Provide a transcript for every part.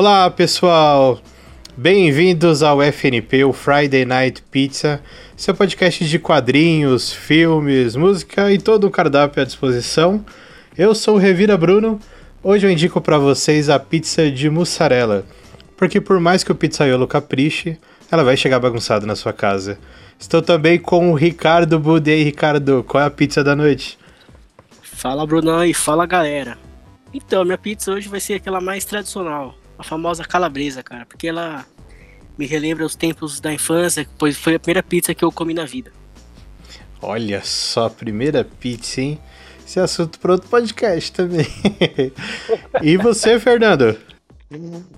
Olá, pessoal! Bem-vindos ao FNP, o Friday Night Pizza, seu podcast de quadrinhos, filmes, música e todo o cardápio à disposição. Eu sou o Revira Bruno. Hoje eu indico para vocês a pizza de mussarela, porque por mais que o pizzaiolo capriche, ela vai chegar bagunçada na sua casa. Estou também com o Ricardo Budei. Ricardo, qual é a pizza da noite? Fala, Brunão, e fala, galera. Então, minha pizza hoje vai ser aquela mais tradicional, a famosa calabresa, cara, porque ela me relembra os tempos da infância, pois foi a primeira pizza que eu comi na vida. Olha só, a primeira pizza, hein? Esse é assunto para outro podcast também. e você, Fernando?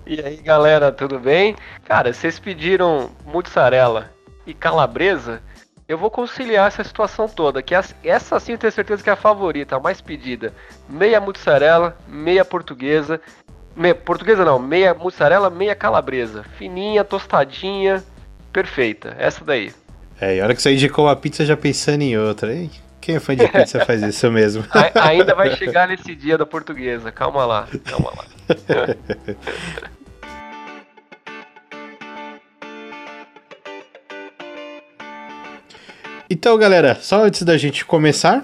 E aí, galera, tudo bem? Cara, vocês pediram mozzarella e calabresa, eu vou conciliar essa situação toda, que essa sim eu tenho certeza que é a favorita, a mais pedida. Meia mussarela, meia portuguesa, meia, portuguesa não, meia mussarela, meia calabresa. Fininha, tostadinha, perfeita. Essa daí. É, e a hora que você indicou a pizza já pensando em outra, hein? Quem é fã de pizza faz isso mesmo. Ainda vai chegar nesse dia da portuguesa, calma lá, calma lá. Então, galera, só antes da gente começar,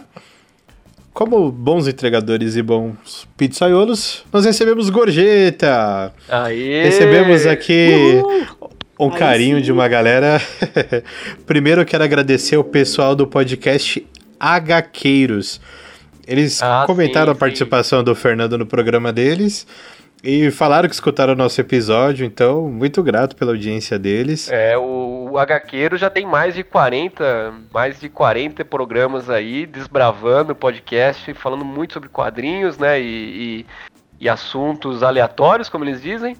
como bons entregadores e bons pizzaiolos, nós recebemos gorjeta. Aê! Recebemos aqui Uhul! um carinho sim. de uma galera. Primeiro, eu quero agradecer o pessoal do podcast HQueiros. Eles ah, comentaram sim, a participação sim. do Fernando no programa deles. E falaram que escutaram o nosso episódio, então muito grato pela audiência deles. É, o, o já tem mais de 40, mais de 40 programas aí, desbravando o podcast, falando muito sobre quadrinhos, né, e, e, e assuntos aleatórios, como eles dizem,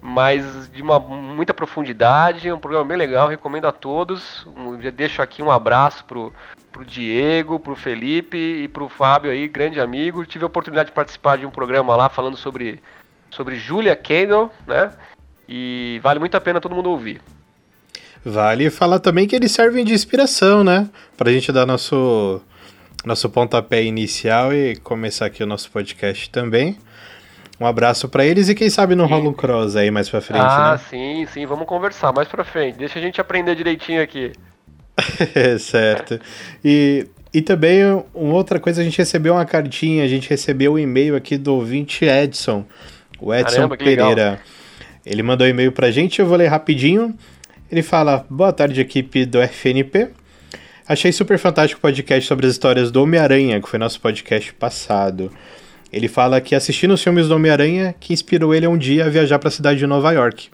mas de uma muita profundidade, é um programa bem legal, recomendo a todos. Um, deixo aqui um abraço pro, pro Diego, pro Felipe e pro Fábio aí, grande amigo. Tive a oportunidade de participar de um programa lá falando sobre sobre Julia Kendall, né? E vale muito a pena todo mundo ouvir. Vale falar também que eles servem de inspiração, né? Pra gente dar nosso, nosso pontapé inicial e começar aqui o nosso podcast também. Um abraço para eles e quem sabe não rola um cross aí mais pra frente, ah, né? sim, sim, vamos conversar mais pra frente. Deixa a gente aprender direitinho aqui. certo. E, e também, uma outra coisa, a gente recebeu uma cartinha, a gente recebeu um e-mail aqui do ouvinte Edson o Edson Caramba, Pereira. Ele mandou um e-mail pra gente, eu vou ler rapidinho. Ele fala: Boa tarde, equipe do FNP. Achei super fantástico o podcast sobre as histórias do Homem-Aranha, que foi nosso podcast passado. Ele fala que assistindo os filmes do Homem-Aranha que inspirou ele um dia a viajar para a cidade de Nova York.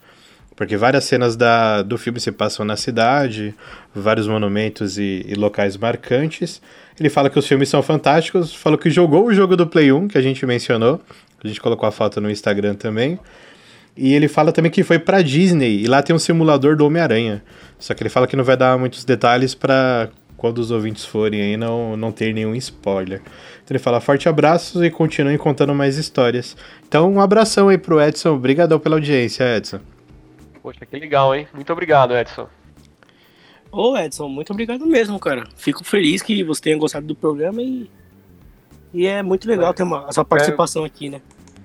Porque várias cenas da, do filme se passam na cidade, vários monumentos e, e, locais marcantes. Ele fala que os filmes são fantásticos, falou que jogou o jogo do Play 1, que a gente mencionou, a gente colocou a foto no Instagram também. E ele fala também que foi pra Disney e lá tem um simulador do Homem-Aranha. Só que ele fala que não vai dar muitos detalhes para quando os ouvintes forem aí não, não ter nenhum spoiler. Então ele fala forte abraços e continuem contando mais histórias. Então um abração aí pro Edson, obrigadão pela audiência, Edson. Poxa, que legal, hein? Muito obrigado, Edson. Ô Edson, muito obrigado mesmo, cara. Fico feliz que você tenha gostado do programa e e é muito legal ter uma, essa participação é, aqui, né?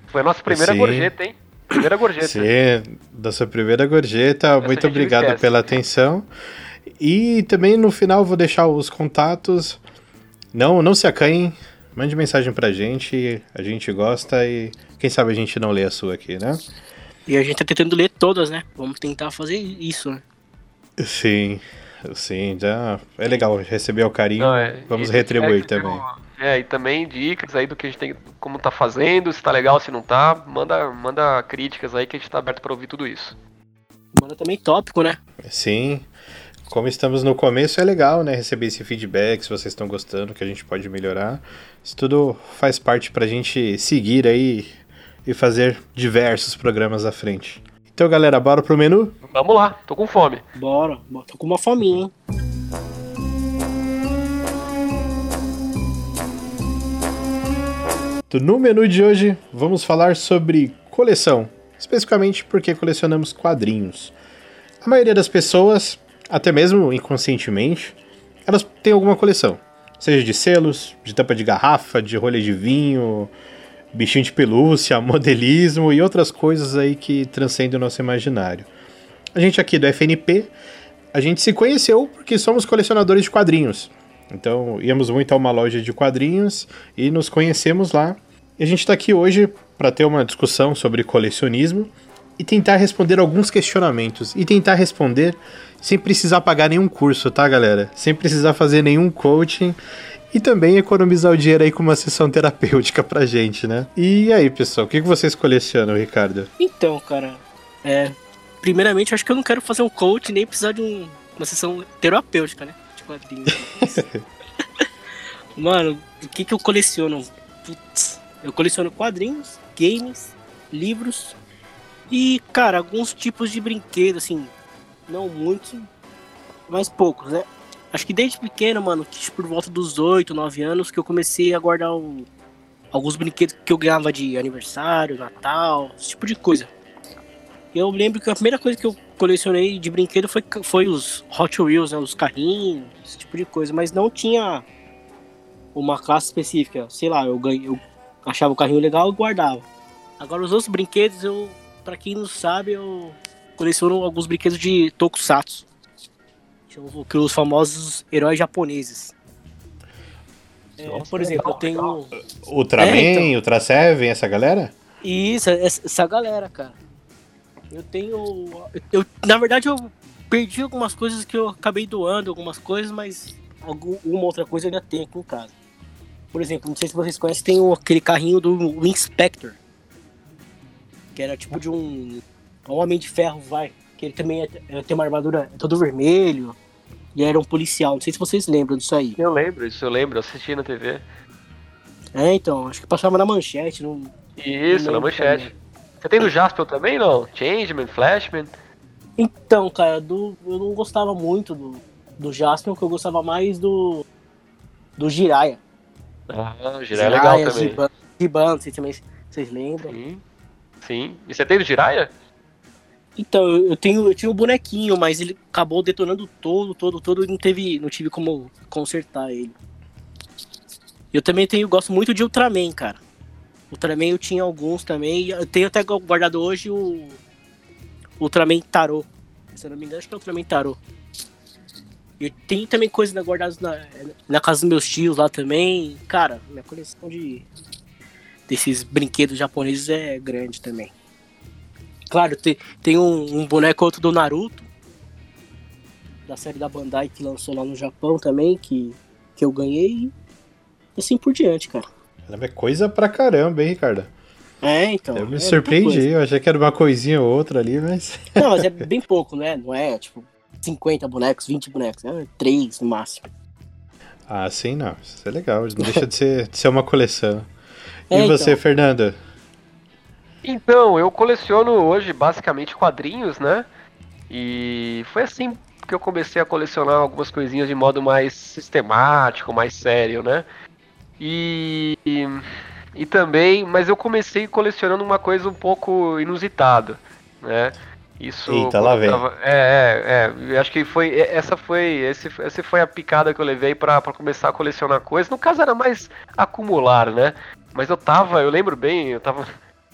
Foi a nossa primeira Sim. gorjeta, hein? Primeira gorjeta. Sim, da sua primeira gorjeta. Essa muito obrigado pela atenção. E também no final vou deixar os contatos. Não, não se acanhem. Mande mensagem pra gente. A gente gosta e quem sabe a gente não lê a sua aqui, né? E a gente tá tentando ler todas, né? Vamos tentar fazer isso, né? Sim, sim, já é legal receber o carinho. Não, é, Vamos retribuir é, também. Uma é, e também dicas aí do que a gente tem, como tá fazendo, se tá legal, se não tá. Manda, manda críticas aí que a gente tá aberto para ouvir tudo isso. Manda também tópico, né? Sim. Como estamos no começo, é legal, né? Receber esse feedback, se vocês estão gostando, que a gente pode melhorar. Isso tudo faz parte pra gente seguir aí e fazer diversos programas à frente. Então, galera, bora pro menu? Vamos lá, tô com fome. Bora, tô com uma fominha, hein? No menu de hoje, vamos falar sobre coleção, especificamente porque colecionamos quadrinhos. A maioria das pessoas, até mesmo inconscientemente, elas têm alguma coleção, seja de selos, de tampa de garrafa, de rolha de vinho, bichinho de pelúcia, modelismo e outras coisas aí que transcendem o nosso imaginário. A gente aqui do FNP, a gente se conheceu porque somos colecionadores de quadrinhos. Então íamos muito a uma loja de quadrinhos e nos conhecemos lá. E a gente está aqui hoje para ter uma discussão sobre colecionismo e tentar responder alguns questionamentos. E tentar responder sem precisar pagar nenhum curso, tá, galera? Sem precisar fazer nenhum coaching. E também economizar o dinheiro aí com uma sessão terapêutica pra gente, né? E aí, pessoal, o que vocês colecionam, Ricardo? Então, cara, é. Primeiramente, acho que eu não quero fazer um coach nem precisar de um, uma sessão terapêutica, né? Quadrinhos. Mano, o que, que eu coleciono? Putz, eu coleciono quadrinhos, games, livros e, cara, alguns tipos de brinquedo, assim, não muitos, mas poucos, né? Acho que desde pequeno, mano, que por volta dos 8, 9 anos, que eu comecei a guardar um, alguns brinquedos que eu ganhava de aniversário, Natal, esse tipo de coisa. Eu lembro que a primeira coisa que eu colecionei de brinquedo foi, foi os Hot Wheels, né, os carrinhos, esse tipo de coisa, mas não tinha uma classe específica. Sei lá, eu, ganhei, eu achava o carrinho legal e guardava. Agora os outros brinquedos, eu, para quem não sabe, eu coleciono alguns brinquedos de Tokusatsu que os famosos heróis japoneses. É, por exemplo, eu tenho. Ultraman, é, então... Ultra Seven, essa galera? Isso, essa galera, cara. Eu tenho. Eu, na verdade, eu perdi algumas coisas que eu acabei doando, algumas coisas, mas alguma outra coisa eu ainda tenho aqui em casa. Por exemplo, não sei se vocês conhecem, tem aquele carrinho do Inspector. Que era tipo de um. Um homem de ferro, vai. Que ele também é, é, tem uma armadura todo vermelho. E era um policial. Não sei se vocês lembram disso aí. Eu lembro, isso eu lembro, eu assisti na TV. É, então, acho que passava na manchete. Não, isso, não na manchete. Também. Você tem do Jasper também, não? Changeman, Flashman? Então, cara, do, eu não gostava muito do, do Jasper, porque eu gostava mais do. do Jiraya. Ah, o Jiraya, é legal também. Giban, Giban, vocês também vocês lembram? Sim. Sim. E você tem do Jiraya? Então, eu tenho, eu tinha um bonequinho, mas ele acabou detonando todo, todo, todo e não teve, não tive como consertar ele. Eu também tenho, gosto muito de Ultraman, cara. Ultraman eu tinha alguns também. Eu tenho até guardado hoje o Ultraman Tarot. Se eu não me engano, acho que é Ultraman Tarot. Eu tenho também coisas guardadas na, na casa dos meus tios lá também. Cara, minha coleção de desses brinquedos japoneses é grande também. Claro, tem, tem um, um boneco outro do Naruto, da série da Bandai que lançou lá no Japão também, que, que eu ganhei. E assim por diante, cara. É coisa pra caramba, hein, Ricardo? É, então. Eu me é surpreendi, eu achei que era uma coisinha ou outra ali, mas. Não, mas é bem pouco, né? Não é tipo 50 bonecos, 20 bonecos, é 3 no máximo. Ah, sim, não. Isso é legal, não deixa de ser, de ser uma coleção. É, e você, então. Fernanda? Então, eu coleciono hoje basicamente quadrinhos, né? E foi assim que eu comecei a colecionar algumas coisinhas de modo mais sistemático, mais sério, né? E, e, e também, mas eu comecei colecionando uma coisa um pouco inusitada, né? Isso. Eita, lá vem. Tava, é, é, é. Acho que foi. Essa foi. Esse, essa foi a picada que eu levei para começar a colecionar coisas. No caso era mais acumular, né? Mas eu tava, eu lembro bem, eu tava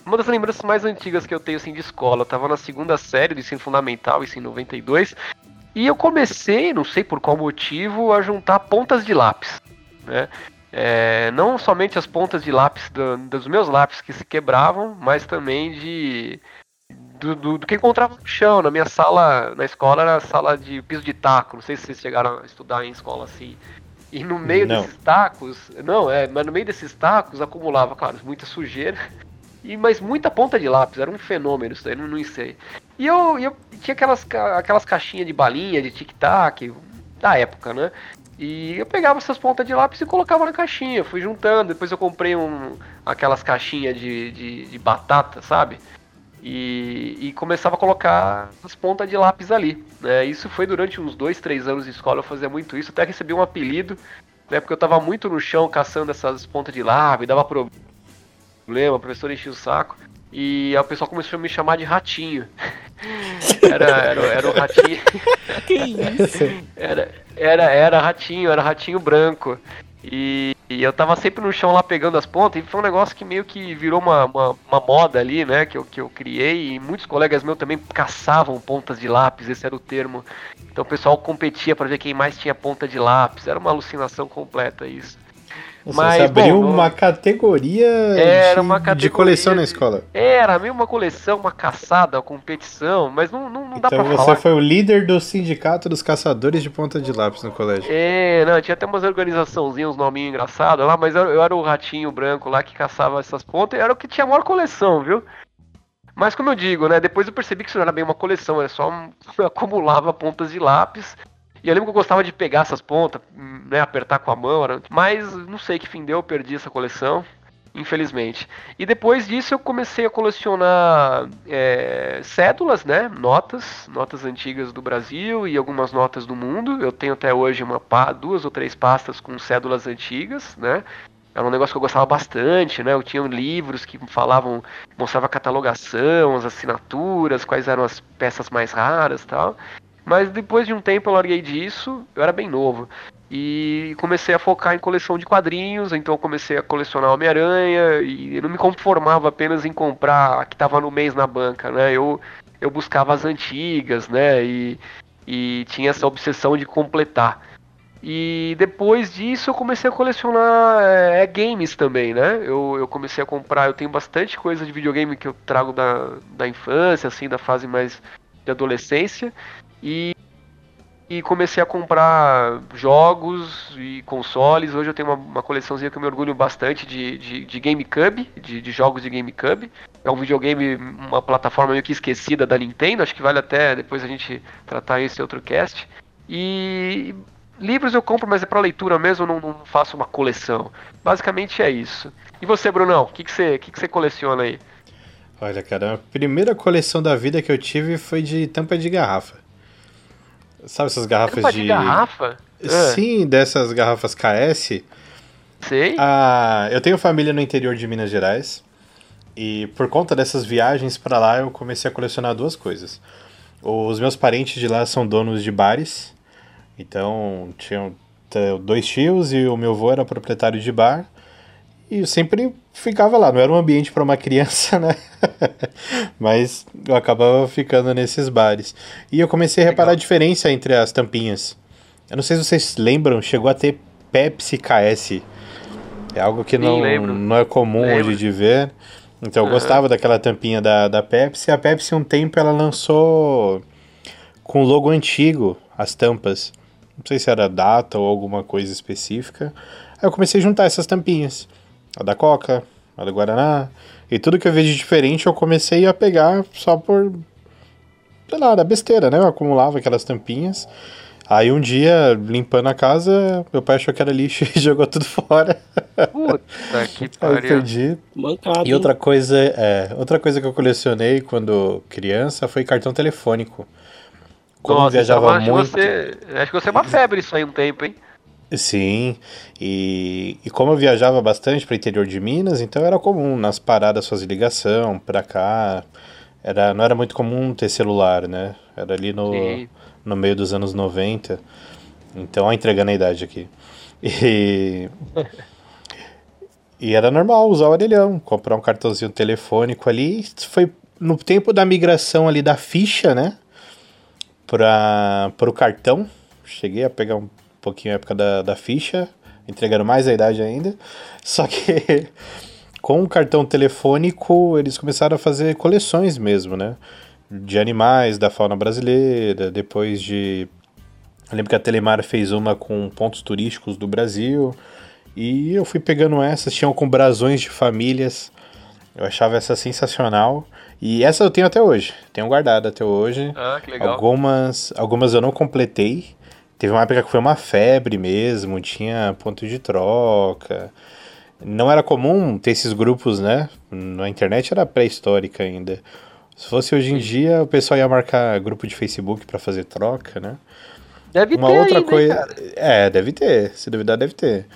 uma das lembranças mais antigas que eu tenho assim de escola, eu tava na segunda série do ensino fundamental, isso em 92, e eu comecei, não sei por qual motivo, a juntar pontas de lápis, né? É, não somente as pontas de lápis do, dos meus lápis que se quebravam, mas também de do, do, do, que encontrava no chão. Na minha sala, na escola, era sala de piso de taco. Não sei se vocês chegaram a estudar em escola assim. E no meio não. desses tacos, não, é, mas no meio desses tacos acumulava, claro, muita sujeira e, mas muita ponta de lápis, era um fenômeno isso aí, não, não sei. E eu, eu tinha aquelas, aquelas caixinhas de balinha, de tic-tac, da época, né? E eu pegava essas pontas de lápis e colocava na caixinha, fui juntando. Depois eu comprei um, aquelas caixinhas de, de, de batata, sabe? E, e, começava a colocar as pontas de lápis ali. Né? Isso foi durante uns dois, três anos de escola, eu fazia muito isso. Até recebi um apelido, né? porque eu tava muito no chão caçando essas pontas de lápis, dava problema o professor enchia o saco. E aí o pessoal começou a me chamar de ratinho. Era, era, era o ratinho. Que isso? Era, era, era ratinho, era ratinho branco. E, E eu tava sempre no chão lá pegando as pontas, e foi um negócio que meio que virou uma, uma, uma, moda ali, né? Que eu, que eu criei, e muitos colegas meus também caçavam pontas de lápis, esse era o termo. Então o pessoal competia para ver quem mais tinha ponta de lápis, era uma alucinação completa isso. Mas, você abriu bom, uma categoria, era de, uma categoria de coleção na escola. Era meio uma coleção, uma caçada, uma competição, mas não, não, não dá então pra falar. Então você foi o líder do sindicato dos caçadores de ponta de lápis no colégio. É, não, tinha até umas organizaçãozinhas, uns nominhos engraçados lá, mas eu, eu, era o ratinho branco lá que caçava essas pontas, era o que tinha a maior coleção, viu? Mas como eu digo, né, depois eu percebi que isso não era bem uma coleção, era só um, acumulava pontas de lápis e eu lembro que eu gostava de pegar essas pontas, né, apertar com a mão, mas não sei que fim deu, eu perdi essa coleção, infelizmente. E depois disso eu comecei a colecionar é, cédulas, né, notas, notas antigas do Brasil e algumas notas do mundo. Eu tenho até hoje uma duas ou três pastas com cédulas antigas, né. Era um negócio que eu gostava bastante, né? Eu tinha livros que falavam, mostrava a catalogação, as assinaturas, quais eram as peças mais raras, tal. Mas depois de um tempo eu larguei disso, eu era bem novo. E comecei a focar em coleção de quadrinhos, então comecei a colecionar Homem-Aranha e não me conformava apenas em comprar a que estava no mês na banca, né? Eu, eu buscava as antigas, né? E, e tinha essa obsessão de completar. E depois disso eu comecei a colecionar é, games também, né? Eu, eu comecei a comprar, eu tenho bastante coisa de videogame que eu trago da, da infância, assim, da fase mais de adolescência. E, e comecei a comprar jogos e consoles. Hoje eu tenho uma, uma coleçãozinha que eu me orgulho bastante de, de, de GameCube, de, de jogos de GameCube. É um videogame, uma plataforma meio que esquecida da Nintendo, acho que vale até depois a gente tratar esse outro cast. E livros eu compro, mas é para leitura mesmo, não, não, faço uma coleção. Basicamente é isso. E você, Brunão, o que, que, você, que, que você coleciona aí? Olha, cara, a primeira coleção da vida que eu tive foi de tampa de garrafa. Sabe essas garrafas de... de garrafa? Ah. Sim, dessas garrafas KS. Sei. Ah, eu tenho família no interior de Minas Gerais. E por conta dessas viagens para lá, eu comecei a colecionar duas coisas. Os meus parentes de lá são donos de bares. Então, tinham dois tios e o meu avô era proprietário de bar. E eu sempre ficava lá, não era um ambiente para uma criança, né? Mas eu acabava ficando nesses bares. E eu comecei a reparar Legal. a diferença entre as tampinhas. Eu não sei se vocês lembram, chegou a ter Pepsi KS. É algo que não, não é comum lembro. hoje de ver. Então eu uhum. gostava daquela tampinha da, da Pepsi. A Pepsi, um tempo, ela lançou com o logo antigo as tampas. Não sei se era data ou alguma coisa específica. Aí eu comecei a juntar essas tampinhas a da Coca, a da Guaraná. E tudo que eu vejo de diferente eu comecei a pegar só por. sei lá, da besteira, né? Eu acumulava aquelas tampinhas. Aí um dia, limpando a casa, meu pai achou que era lixo e jogou tudo fora. Puta que pariu. Aí perdi. Mancado, e outra coisa, é, outra coisa que eu colecionei quando criança foi cartão telefônico. Como Nossa, viajava então, muito. Você, acho que você é uma febre isso aí um tempo, hein? Sim, e, e como eu viajava bastante para o interior de Minas, então era comum nas paradas fazer ligação para cá. Era, não era muito comum ter celular, né? Era ali no, no meio dos anos 90. Então, ó, entregando a idade aqui. E, e era normal usar o orelhão, comprar um cartãozinho telefônico ali. Foi no tempo da migração ali da ficha, né? Para o cartão. Cheguei a pegar um pouquinho a época da, da ficha, entregando mais a idade ainda. Só que com o cartão telefônico eles começaram a fazer coleções mesmo, né? De animais da fauna brasileira, depois de. Eu lembro que a Telemar fez uma com pontos turísticos do Brasil. E eu fui pegando essas, tinham com brasões de famílias. Eu achava essa sensacional. E essa eu tenho até hoje. Tenho guardado até hoje. Ah, que legal. Algumas, algumas eu não completei. Teve uma época que foi uma febre mesmo, tinha ponto de troca. Não era comum ter esses grupos, né? Na internet era pré-histórica ainda. Se fosse hoje em dia, o pessoal ia marcar grupo de Facebook para fazer troca, né? Deve uma ter outra coisa, é, deve ter, se duvidar deve ter.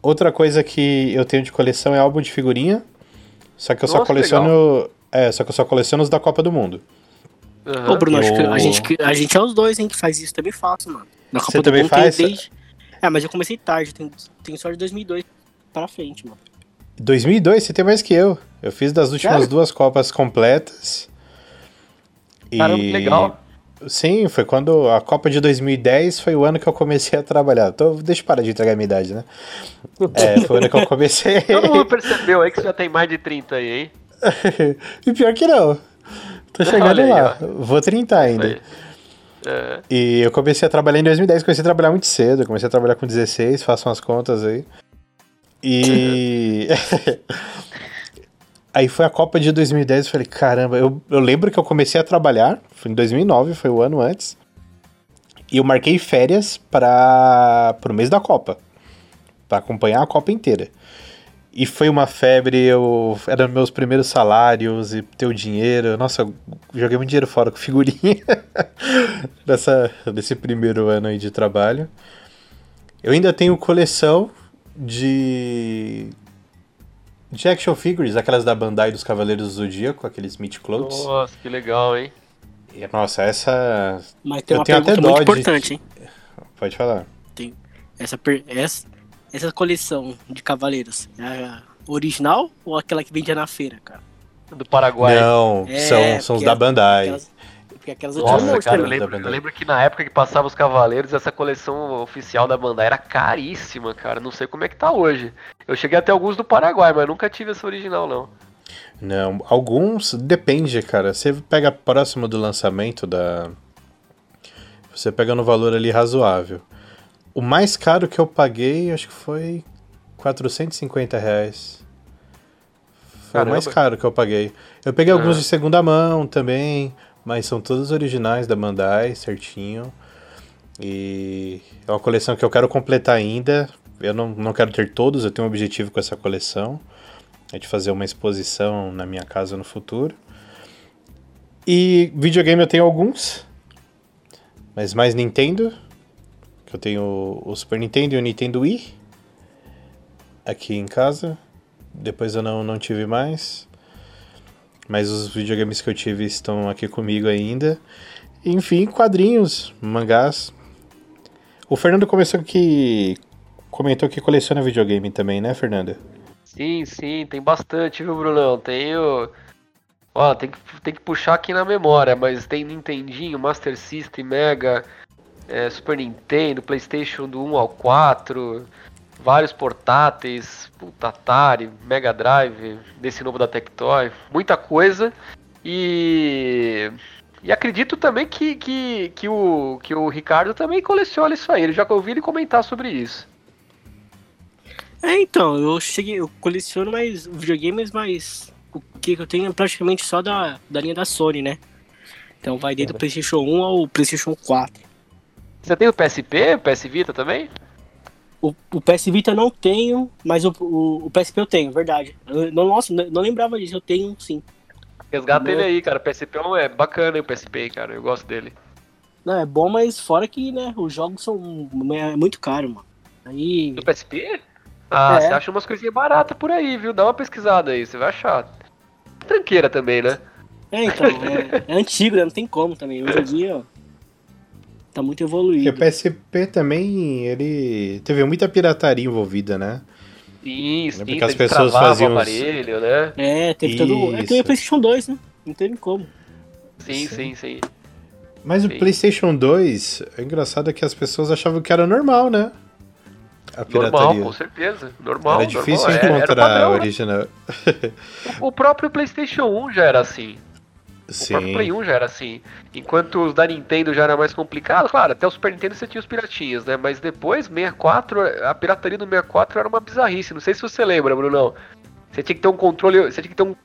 Outra coisa que eu tenho de coleção é álbum de figurinha. Só que eu Nossa, só coleciono, legal. é, só que eu só coleciono os da Copa do Mundo. Uhum. Ô, Bruno, acho que a gente, a gente é os dois, hein, que faz isso também fácil, mano. Na Copa Você também faz? Desde, É, mas eu comecei tarde, tenho, tenho só de 2002 pra frente, mano. 2002? Você tem mais que eu. Eu fiz das últimas Sério? duas Copas completas. Caramba, que legal. Sim, foi quando a Copa de 2010 foi o ano que eu comecei a trabalhar. Então, deixa eu parar de entregar a minha idade, né? É, foi o ano que eu comecei. Todo mundo percebeu aí que você já tem mais de 30 aí, hein? e pior que não. Tô chegando aí, lá. Ó. Vou 30 ainda. É. E eu comecei a trabalhar em 2010, comecei a trabalhar muito cedo. Comecei a trabalhar com 16, faço umas contas aí. E. Aí foi a Copa de 2010, eu falei, caramba, eu, eu lembro que eu comecei a trabalhar, foi em 2009, foi o ano antes, e eu marquei férias para o mês da Copa, para acompanhar a Copa inteira. E foi uma febre, eu eram meus primeiros salários e ter o dinheiro. Nossa, eu joguei muito dinheiro fora com figurinha dessa, desse primeiro ano aí de trabalho. Eu ainda tenho coleção de de action figures, aquelas da Bandai dos Cavaleiros do Zodíaco, aqueles Meat Clothes. Nossa, que legal, hein? E, nossa, essa. Mas tem eu uma tenho pergunta até muito importante, hein? Pode falar. Tem essa, per... essa, essa coleção de Cavaleiros é a original ou aquela que vendia na feira, cara? Do Paraguai. Não, é, são, são os da Bandai. Aquelas, porque aquelas Nossa, cara, eu lembro, eu lembro, que na época que passava os Cavaleiros, essa coleção oficial da Bandai era caríssima, cara. Não sei como é que tá hoje. Eu cheguei até alguns do Paraguai, mas nunca tive essa original, não. Não, alguns depende, cara. Você pega próximo do lançamento da. Você pega no valor ali razoável. O mais caro que eu paguei, acho que foi 450 reais. Foi Caramba. o mais caro que eu paguei. Eu peguei ah. alguns de segunda mão também. Mas são todos originais da Bandai, certinho. E é uma coleção que eu quero completar ainda. Eu não, não quero ter todos, eu tenho um objetivo com essa coleção. É de fazer uma exposição na minha casa no futuro. E videogame eu tenho alguns. Mas mais Nintendo. Que eu tenho o Super Nintendo e o Nintendo Wii. Aqui em casa. Depois eu não, não tive mais. Mas os videogames que eu tive estão aqui comigo ainda. Enfim, quadrinhos, mangás. O Fernando começou que comentou que coleciona videogame também, né, Fernando? Sim, sim, tem bastante, viu, Brunão? Tenho. Ó, tem que, tem que puxar aqui na memória, mas tem Nintendinho, Master System, Mega, é, Super Nintendo, PlayStation do 1 ao 4, vários portáteis, puta, Atari, Mega Drive, desse novo da Tectoy, muita coisa. E e acredito também que, que, que, o, que o Ricardo também coleciona isso aí. Eu já ouvi ele comentar sobre isso. É, então, eu cheguei, eu coleciono mais videogames, mas o que eu tenho é praticamente só da, da linha da Sony, né? Então vai desde o PlayStation 1 ao PlayStation 4. Você tem o PSP, o PS Vita também? O, o PS Vita não tenho, mas o, o, o PSP eu tenho, verdade. Eu, nossa, não lembrava disso, eu tenho sim. Resgata ele aí, cara. O PSP é bacana, o PSP, cara. Eu gosto dele. Não, é bom, mas fora que, né, os jogos são é muito caro, mano. Aí... Do PSP? Ah, é. você acha umas coisinhas baratas por aí, viu? Dá uma pesquisada aí, você vai achar. Tranqueira também, né? É, então, é, é antigo, né? Não tem como também. Hoje em dia, ó, tá muito evoluído. E o PSP também, ele teve muita pirataria envolvida, né? Sim, porque as pessoas faziam o aparelho, né? É, teve Isso. todo. É que o PlayStation 2, né? Não teve como. Sim, sim, sim. sim. Mas sim. o PlayStation 2, é engraçado que as pessoas achavam que era normal, né? A pirataria. Normal, com certeza. Normal. Era difícil normal. encontrar a né? original. Né? o próprio PlayStation 1 já era assim. Sim. O próprio Play 1 já era assim. Enquanto os da Nintendo já era mais complicado, claro, até o Super Nintendo você tinha os piratinhas, né? Mas depois, 64, a pirataria do 64 era uma bizarrice. Não sei se você lembra, Bruno. Você tinha que ter um controle. Você tinha que ter um,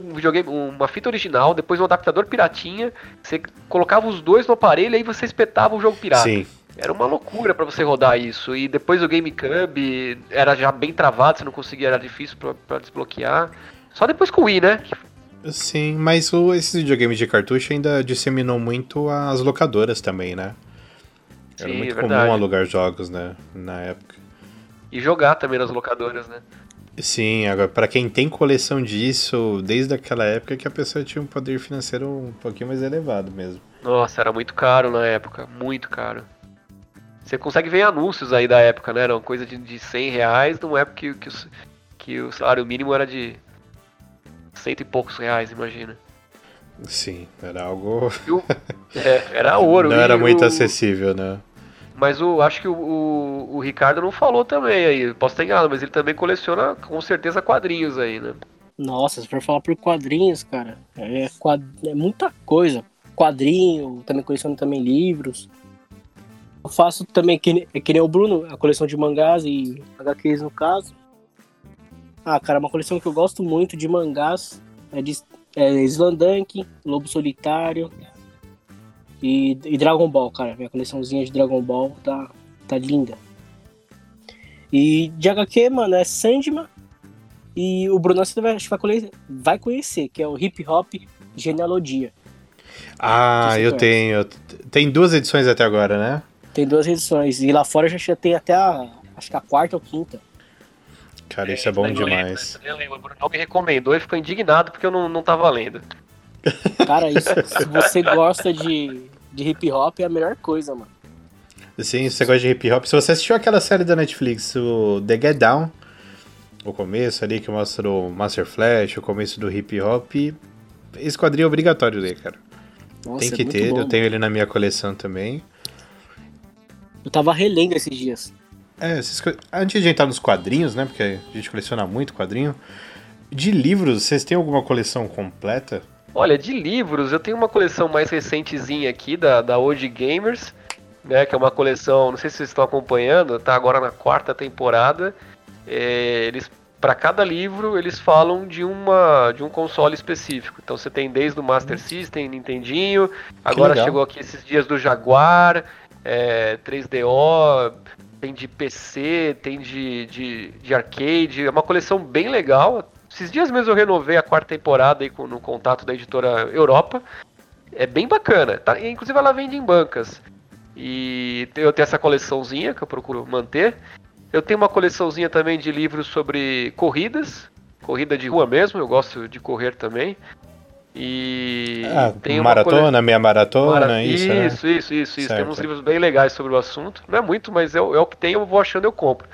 um videogame, uma fita original, depois um adaptador piratinha. Você colocava os dois no aparelho e aí você espetava o jogo pirata. Sim. Era uma loucura para você rodar isso. E depois o GameCube era já bem travado, você não conseguia, era difícil para desbloquear. Só depois com o Wii, né? Sim, mas o, esse videogame de cartucho ainda disseminou muito as locadoras também, né? Era Sim, muito comum alugar jogos, né? Na época. E jogar também nas locadoras, né? Sim, agora, para quem tem coleção disso, desde aquela época que a pessoa tinha um poder financeiro um pouquinho mais elevado mesmo. Nossa, era muito caro na época, muito caro. Você consegue ver anúncios aí da época, né? Era uma coisa de, de 100 reais, numa época que, que, o, que o salário mínimo era de cento e poucos reais, imagina. Sim, era algo. é, era ouro. Não era muito o... acessível, né? Mas o, acho que o, o, o, Ricardo não falou também aí. Posso ter enganado, mas ele também coleciona com certeza quadrinhos aí, né? Nossa, se for falar por quadrinhos, cara, é, quad... é muita coisa. Quadrinho, também coleciono também livros. Eu faço também, que, que nem o Bruno, a coleção de mangás e HQs no caso. Ah, cara, uma coleção que eu gosto muito de mangás é de é, Slandunk, Lobo Solitário e, e, Dragon Ball, cara. Minha coleçãozinha de Dragon Ball tá, tá linda. E de HQ, mano, é Sandman. E o Bruno você vai, vai, vai conhecer, que é o Hip Hop Genealogia. Ah, eu tenho. Tem duas edições até agora, né? Tem duas edições. E lá fora já tem até a. Acho que a quarta ou quinta. Cara, isso é, é bom demais. Eu lembro, o Bruno me recomendou e ficou indignado porque eu não, não tava lendo. Cara, isso, se você gosta de, de hip hop, é a melhor coisa, mano. Sim, se você gosta de hip hop. Se você assistiu aquela série da Netflix, o The Get Down, o começo ali que mostra o Master Flash, o começo do hip hop, esse quadrinho é obrigatório ler, cara. Nossa, Tem é que é ter, bom, eu tenho ele na minha coleção também. Eu tava relendo esses dias. É, antes de entrar nos quadrinhos, né? Porque a gente coleciona muito quadrinho. De livros, vocês têm alguma coleção completa? Olha, de livros, eu tenho uma coleção mais recentezinha aqui da, da Old Gamers, né? Que é uma coleção, não sei se vocês estão acompanhando, tá agora na quarta temporada. É, eles para cada livro eles falam de uma de um console específico. Então você tem desde o Master System, Nintendinho, agora chegou aqui esses dias do Jaguar, é, 3DO, tem de PC, tem de, de, de, arcade, é uma coleção bem legal. Esses dias mesmo eu renovei a quarta temporada aí com, no contato da editora Europa. É bem bacana, tá? inclusive ela vende em bancas. E eu tenho essa coleçãozinha que eu procuro manter. Eu tenho uma coleçãozinha também de livros sobre corridas, corrida de rua mesmo, eu gosto de correr também. E ah, tem maratona, cole... meia maratona, Mara... isso, né? Isso, isso, isso, isso. Tem uns livros bem legais sobre o assunto. Não é muito, mas é, é o que tem, eu vou achando, eu compro.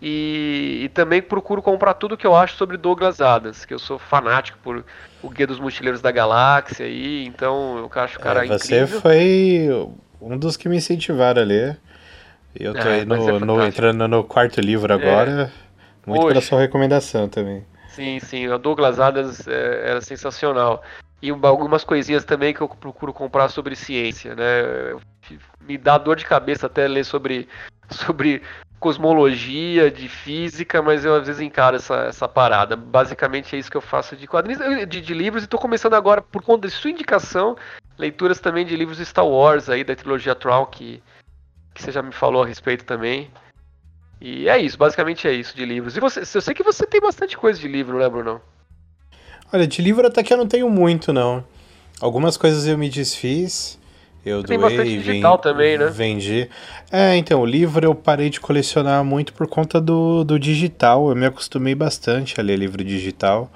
E, e, também procuro comprar tudo que eu acho sobre Douglas Adams, que eu sou fanático por o Guia dos Mochileiros da Galáxia aí, então eu acho o cara é, você incrível. Você foi um dos que me incentivaram a ler. Eu tô é, aí no, no, entrando no quarto livro agora, é. muito Poxa. pela sua recomendação também. Sim, sim, o Douglas Adams é, era sensacional. E algumas coisinhas também que eu procuro comprar sobre ciência, né? Me dá dor de cabeça até ler sobre, sobre cosmologia, de física, mas eu às vezes encaro essa, essa parada. Basicamente é isso que eu faço de quadrinhos, de, de livros, e estou começando agora, por conta de sua indicação, leituras também de livros Star Wars aí, da trilogia Tron, que, que você já me falou a respeito também. E é isso, basicamente é isso de livros. E você, eu sei que você tem bastante coisa de livro, né, Bruno? Olha, de livro até que eu não tenho muito, não. Algumas coisas eu me desfiz. Eu você doei, tem bastante digital vem, também, né? Vendi. É, então, o livro eu parei de colecionar muito por conta do, do digital. Eu me acostumei bastante a ler livro digital.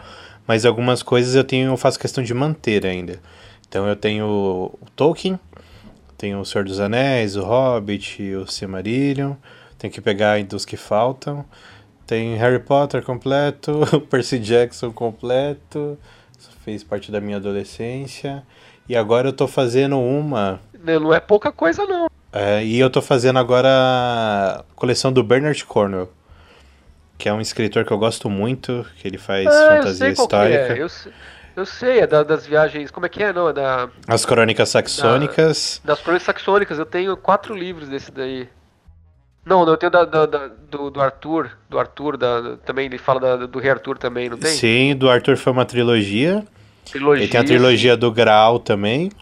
Mas algumas coisas eu tenho, eu faço questão de manter ainda. Então eu tenho o Tolkien, tenho o Senhor dos Anéis, o Hobbit, o Silmarillion. Tem que pegar dos que faltam. Tem Harry Potter completo, Percy Jackson completo. Fez parte da minha adolescência. E agora eu tô fazendo uma. Não é pouca coisa, não. É, e eu tô fazendo agora a coleção do Bernard Cornwell. Que é um escritor que eu gosto muito, que ele faz ah, fantasia histórica. É. Eu, eu, sei, é da, das viagens. Como é que é, não? É da. As Crônicas Saxônicas. Da, das Crônicas Saxônicas, eu tenho quatro livros desse daí. Não, eu tenho da, da, da, do, do Arthur, do Arthur, da, também ele fala do Rei Arthur também, não tem? Sim, do Arthur foi uma trilogia. Trilogia. Ele tem a trilogia sim. do Graal também.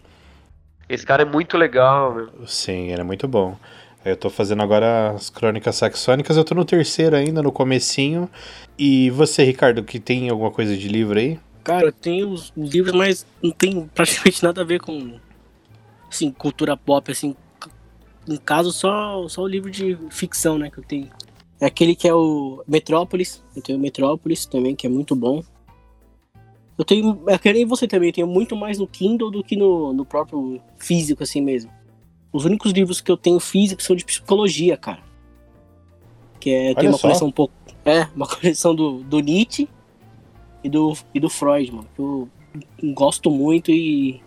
Esse cara é muito legal, meu. Sim, ele é muito bom. Eu tô fazendo agora as crônicas saxônicas, eu tô no terceiro ainda, no comecinho. E você, Ricardo, que tem alguma coisa de livro aí? Cara, eu tenho os livros, mas não tem praticamente nada a ver com assim, cultura pop, assim, no caso, só, só o livro de ficção, né, que eu tenho. É aquele que é o Metrópolis. Eu tenho Metrópolis também, que é muito bom. Eu tenho. É que nem você também, eu tenho muito mais no Kindle do que no, no próprio físico, assim mesmo. os únicos livros que eu tenho físicos são de psicologia, cara. Que é, tem uma só. coleção um pouco. É, uma coleção do, do Nietzsche e do, e do Freud, mano. Que eu gosto muito e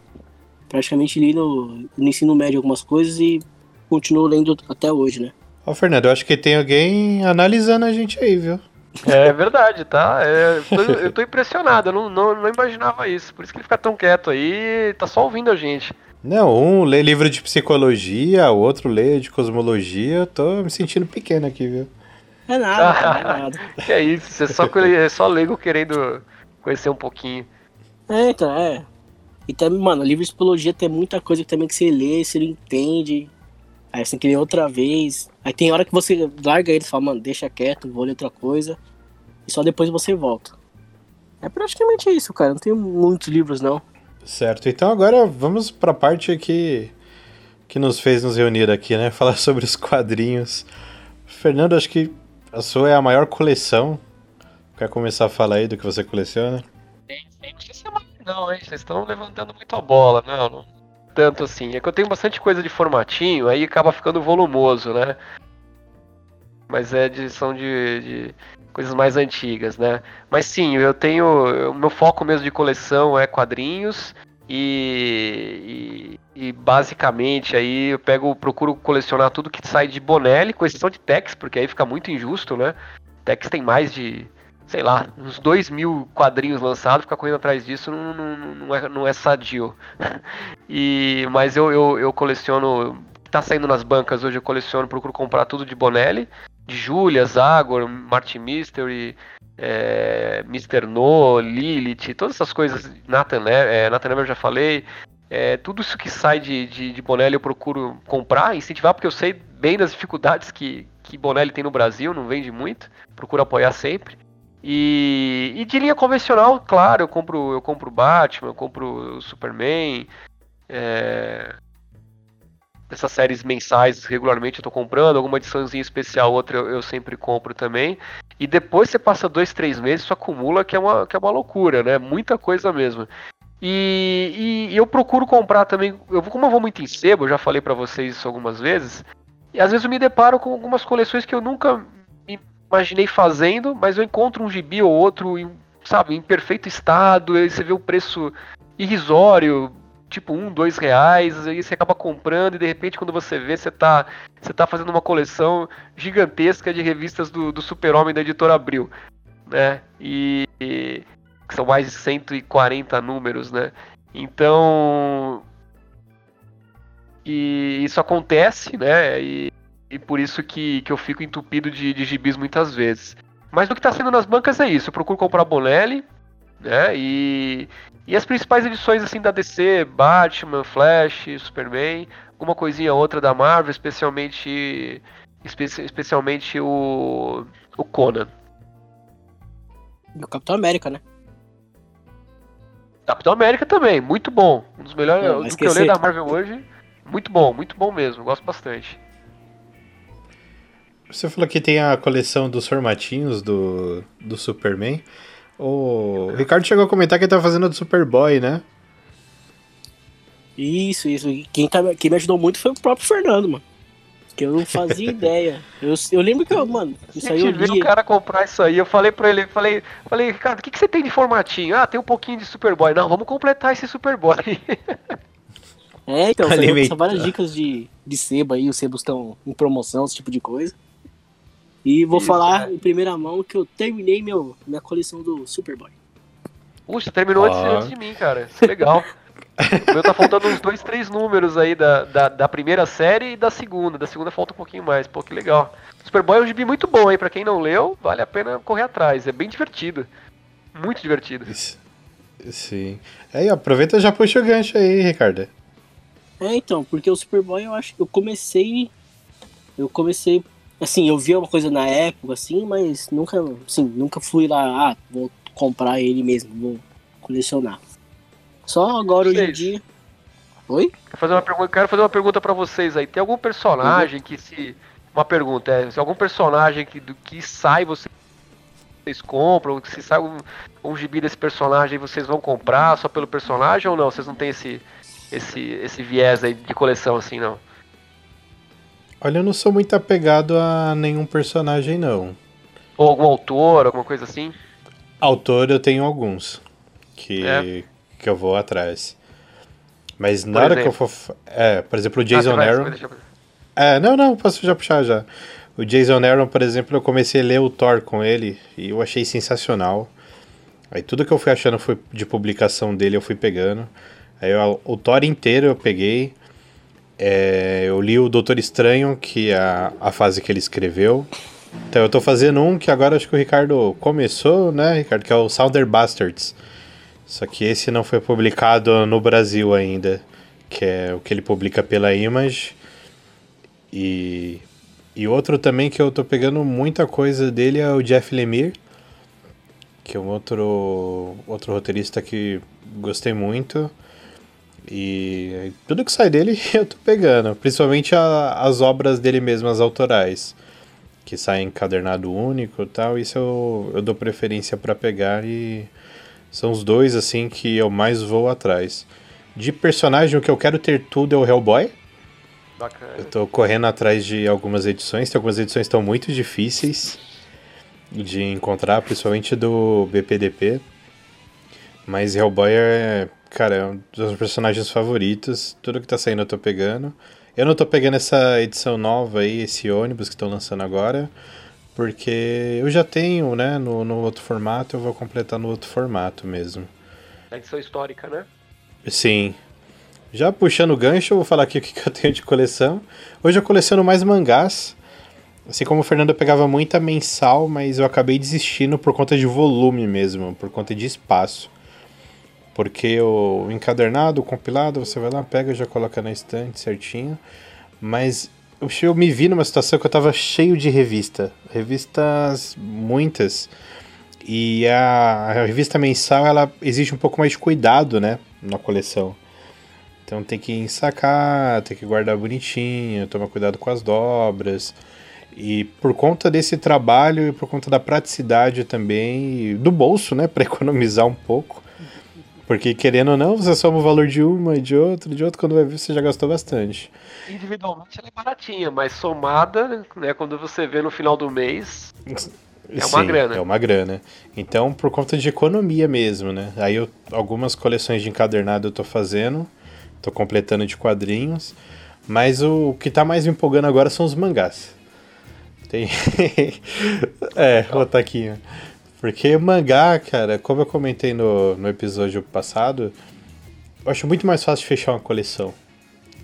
praticamente li no, no ensino médio algumas coisas e continuo lendo até hoje, né? Ó, Fernando, eu acho que tem alguém analisando a gente aí, viu? É verdade, tá? É, eu, tô, eu tô impressionado, eu não, não, não, imaginava isso. Por isso que ele fica tão quieto aí, tá só ouvindo a gente. Não, um lê livro de psicologia, o outro lê de cosmologia. Eu tô me sentindo pequeno aqui, viu? É nada, é nada. que é isso, você é só, é só leigo querendo conhecer um pouquinho. É, então, é. E também, mano, livro de psicologia tem muita coisa também que você lê, você não entende. Aí você tem que ler outra vez. Aí tem hora que você larga ele e fala, mano, deixa quieto, vou ler outra coisa. E só depois você volta. É praticamente isso, cara. Não tem muitos livros, não. Certo. Então agora vamos pra parte que, que nos fez nos reunir aqui, né? Falar sobre os quadrinhos. Fernando, acho que a sua é a maior coleção. Quer começar a falar aí do que você coleciona? Tem, tem, não, hein? Vocês estão levantando muito a bola. Não, não tanto assim. É que eu tenho bastante coisa de formatinho, aí acaba ficando volumoso, né? Mas é de, são de, de coisas mais antigas, né? Mas sim, eu tenho. O meu foco mesmo de coleção é quadrinhos. E, e, e, basicamente aí eu pego, procuro colecionar tudo que sai de Bonelli, com exceção de Tex, porque aí fica muito injusto, né? Tex tem mais de sei lá, uns dois mil quadrinhos lançados, ficar correndo atrás disso não, não, não, é, não é sadio. e, mas eu, eu, eu coleciono, tá saindo nas bancas hoje, eu coleciono, procuro comprar tudo de Bonelli, de Julia, Zagor, Martin Mystery, é, Mr. No, Lilith, todas essas coisas, Nathan, é, Nathan já falei, é, tudo isso que sai de, de, de, Bonelli eu procuro comprar, incentivar, porque eu sei bem das dificuldades que, que Bonelli tem no Brasil, não vende muito, procuro apoiar sempre. E, e de linha convencional, claro, eu compro eu compro Batman, eu compro Superman. É... Essas séries mensais regularmente eu tô comprando, alguma ediçãozinha especial, outra eu, eu, sempre compro também. E depois você passa dois, três meses, isso acumula, que é uma, que é uma loucura, né? Muita coisa mesmo. E, e, e eu procuro comprar também, eu, como eu vou muito em sebo, eu já falei para vocês isso algumas vezes, e às vezes eu me deparo com algumas coleções que eu nunca imaginei fazendo, mas eu encontro um gibi ou outro, em, sabe, em perfeito estado, aí você vê o preço irrisório, tipo um, dois reais, aí você acaba comprando e de repente quando você vê, você tá, você tá fazendo uma coleção gigantesca de revistas do, do Super-Homem da editora Abril, né? E, e são mais de 140 números, né? Então, e isso acontece, né? E, e por isso que, que eu fico entupido de, de gibis muitas vezes. Mas o que está sendo nas bancas é isso. Eu procuro comprar Bonelli, né? E, e as principais edições assim da DC, Batman, Flash, Superman, alguma coisinha outra da Marvel, especialmente espe especialmente o o Conan. E o Capitão América, né? Capitão América também, muito bom. Um dos melhores Não, do que eu leio da Marvel hoje. Muito bom, muito bom mesmo. Gosto bastante. Você falou que tem a coleção dos formatinhos do, do Superman. O Ricardo chegou a comentar que ele tá fazendo do Superboy, né? Isso, isso. Quem, tá, quem me ajudou muito foi o próprio Fernando, mano. Que eu não fazia ideia. Eu, eu lembro que eu, mano, isso aí eu li. o cara comprar isso aí, eu falei pra ele, falei, falei, Ricardo, o que, que você tem de formatinho? Ah, tem um pouquinho de Superboy. Não, vamos completar esse Superboy. É, então, são várias dicas de, de sebo aí, os sebos estão em promoção, esse tipo de coisa. E vou Isso, falar é. em primeira mão que eu terminei meu, minha coleção do Superboy. Puxa, terminou ah. antes, antes de mim, cara. Isso é legal. o meu tá faltando uns dois, três números aí da, da, da, primeira série e da segunda. Da segunda falta um pouquinho mais. Pô, que legal. Superboy é um gibi muito bom, hein? Pra quem não leu, vale a pena correr atrás. É bem divertido. Muito divertido. Sim. Aí, aproveita e já puxa o gancho aí, Ricardo. É, então, porque o Superboy eu acho que eu comecei. Eu comecei Assim, eu vi uma coisa na época, assim, mas nunca, assim, nunca fui lá, ah, vou comprar ele mesmo, vou colecionar. Só agora hoje em dia. Oi? Quero fazer uma pergunta, quero fazer uma pergunta para vocês aí. Tem algum personagem uhum. que se. Uma pergunta, é, se algum personagem que, do que sai vocês compram, que se sai um, um gibi desse personagem vocês vão comprar só pelo personagem ou não? Vocês não têm esse, esse, esse viés aí de coleção assim, não? Olha, eu não sou muito apegado a nenhum personagem, não. Ou algum autor, alguma coisa assim? Autor eu tenho alguns que, é. que eu vou atrás. Mas na por hora exemplo? que eu for. É, por exemplo, o ah, Jason ah, Aaron. É, não, não, posso já puxar já. O Jason Aaron, por exemplo, eu comecei a ler o Thor com ele e eu achei sensacional. Aí tudo que eu fui achando foi de publicação dele, eu fui pegando. Aí eu, o Thor inteiro eu peguei. É, eu li o Doutor Estranho, que é a, a fase que ele escreveu. Então eu tô fazendo um que agora acho que o Ricardo começou, né, Ricardo? Que é o Sounder Bastards. Só que esse não foi publicado no Brasil ainda, que é o que ele publica pela Image. E, e outro também que eu tô pegando muita coisa dele é o Jeff Lemire, que é um outro, outro roteirista que gostei muito. E tudo que sai dele eu tô pegando, principalmente a, as obras dele mesmo, as autorais, que saem encadernado único e tal, isso eu, eu dou preferência para pegar e são os dois assim que eu mais vou atrás. De personagem, o que eu quero ter tudo é o Hellboy. Bacana. Eu tô correndo atrás de algumas edições, tem algumas edições que estão muito difíceis de encontrar, principalmente do BPDP. Mas Hellboy é Cara, é um dos meus personagens favoritos. Tudo que tá saindo eu tô pegando. Eu não tô pegando essa edição nova aí, esse ônibus que estão lançando agora, porque eu já tenho, né, no, no outro formato, eu vou completar no outro formato mesmo. É edição histórica, né? Sim. Já puxando o gancho, eu vou falar aqui o que eu tenho de coleção. Hoje eu coleciono mais mangás. Assim como o Fernando eu pegava muita mensal, mas eu acabei desistindo por conta de volume mesmo, por conta de espaço. Porque o encadernado, o compilado, você vai lá, pega já coloca na estante certinho. Mas eu me vi numa situação que eu tava cheio de revista. Revistas muitas. E a, a, revista mensal, ela exige um pouco mais de cuidado, né? Na coleção. Então tem que ensacar, tem que guardar bonitinho, tomar cuidado com as dobras. E por conta desse trabalho e por conta da praticidade também, do bolso, né? Para economizar um pouco porque querendo ou não, você soma o valor de uma e de outra, de outro, quando vai ver, você já gastou bastante. Individualmente ela é baratinha, mas somada, né, quando você vê no final do mês, é uma Sim, grana. É uma grana. Então, por conta de economia mesmo, né? Aí eu, algumas coleções de encadernado eu tô fazendo, tô completando de quadrinhos, mas o, o que tá mais me empolgando agora são os mangás. Tem. é, o taquinho. Porque mangá, cara, como eu comentei no, no episódio passado, eu acho muito mais fácil fechar uma coleção.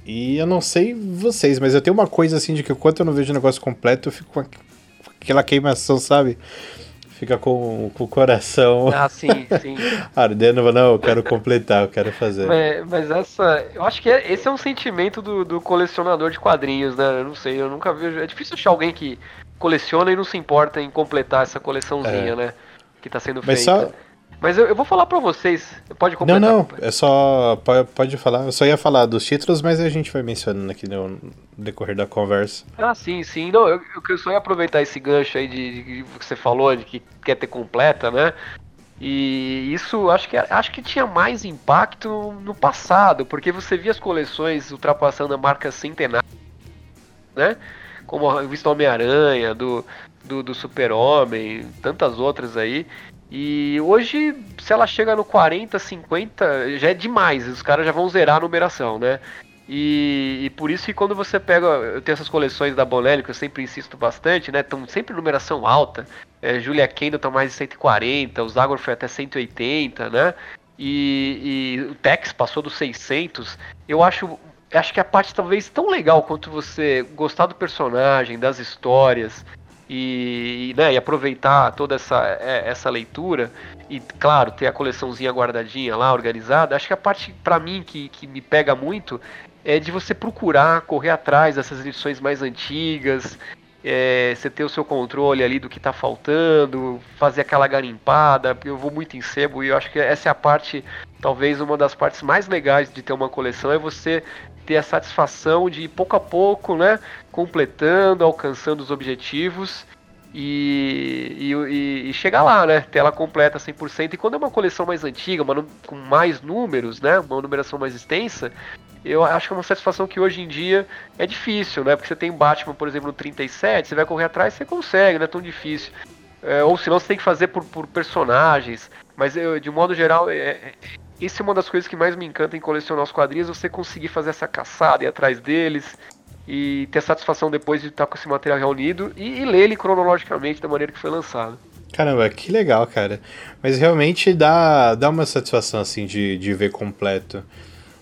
E eu não sei vocês, mas eu tenho uma coisa assim de que enquanto eu não vejo o negócio completo, eu fico com aquela queimação, sabe? Fica com, com o coração. Ah, sim, sim. Ardendo, não, eu quero completar, eu quero fazer. Mas, mas essa. Eu acho que é, esse é um sentimento do, do colecionador de quadrinhos, né? Eu não sei, eu nunca vejo. É difícil achar alguém que coleciona e não se importa em completar essa coleçãozinha, é. né? Que tá sendo Mas feita. Só... Mas eu, eu, vou falar pra vocês. Pode completar. Não, não, é só. Pode, pode falar. Eu só ia falar dos títulos, mas a gente vai mencionando aqui no decorrer da conversa. Ah, sim, sim. Não, eu, eu só ia aproveitar esse gancho aí de, de que você falou, de que quer ter completa, né? E isso acho que, acho que tinha mais impacto no passado, porque você via as coleções ultrapassando a marca centenária, né? Como a revista Homem-Aranha, do, do, do Super-Homem, tantas outras aí. E hoje, se ela chega no 40, 50, já é demais. Os caras já vão zerar a numeração, né? E, e, por isso que quando você pega. Eu tenho essas coleções da Bonelli, que eu sempre insisto bastante, né? Estão sempre numeração alta. É, Julia Kendall tá mais de 140, o Zagor foi até 180, né? E, e o Tex passou dos 600. Eu acho. Acho que a parte talvez tão legal quanto você gostar do personagem, das histórias, e, né, e aproveitar toda essa, é, essa leitura e, claro, ter a coleçãozinha guardadinha lá, organizada, acho que a parte, para mim, que, que me pega muito é de você procurar, correr atrás dessas edições mais antigas, é, você ter o seu controle ali do que está faltando, fazer aquela garimpada. Eu vou muito em sebo e eu acho que essa é a parte, talvez uma das partes mais legais de ter uma coleção, é você ter a satisfação de pouco a pouco, né, completando, alcançando os objetivos e, e, e, chegar lá, né, ter ela completa 100%. E quando é uma coleção mais antiga, uma, com mais números, né, uma numeração mais extensa, eu acho que é uma satisfação que hoje em dia é difícil, né? Porque você tem Batman, por exemplo, no 37, você vai correr atrás, você consegue, não é tão difícil. É, ou senão você tem que fazer por, por personagens. Mas eu, de modo geral, é, é, isso é uma das coisas que mais me encanta em colecionar os quadrinhos, você conseguir fazer essa caçada e ir atrás deles e ter satisfação depois de estar com esse material reunido e, e ler ele cronologicamente da maneira que foi lançado. Caramba, que legal, cara. Mas realmente dá, dá uma satisfação, assim, de, de ver completo.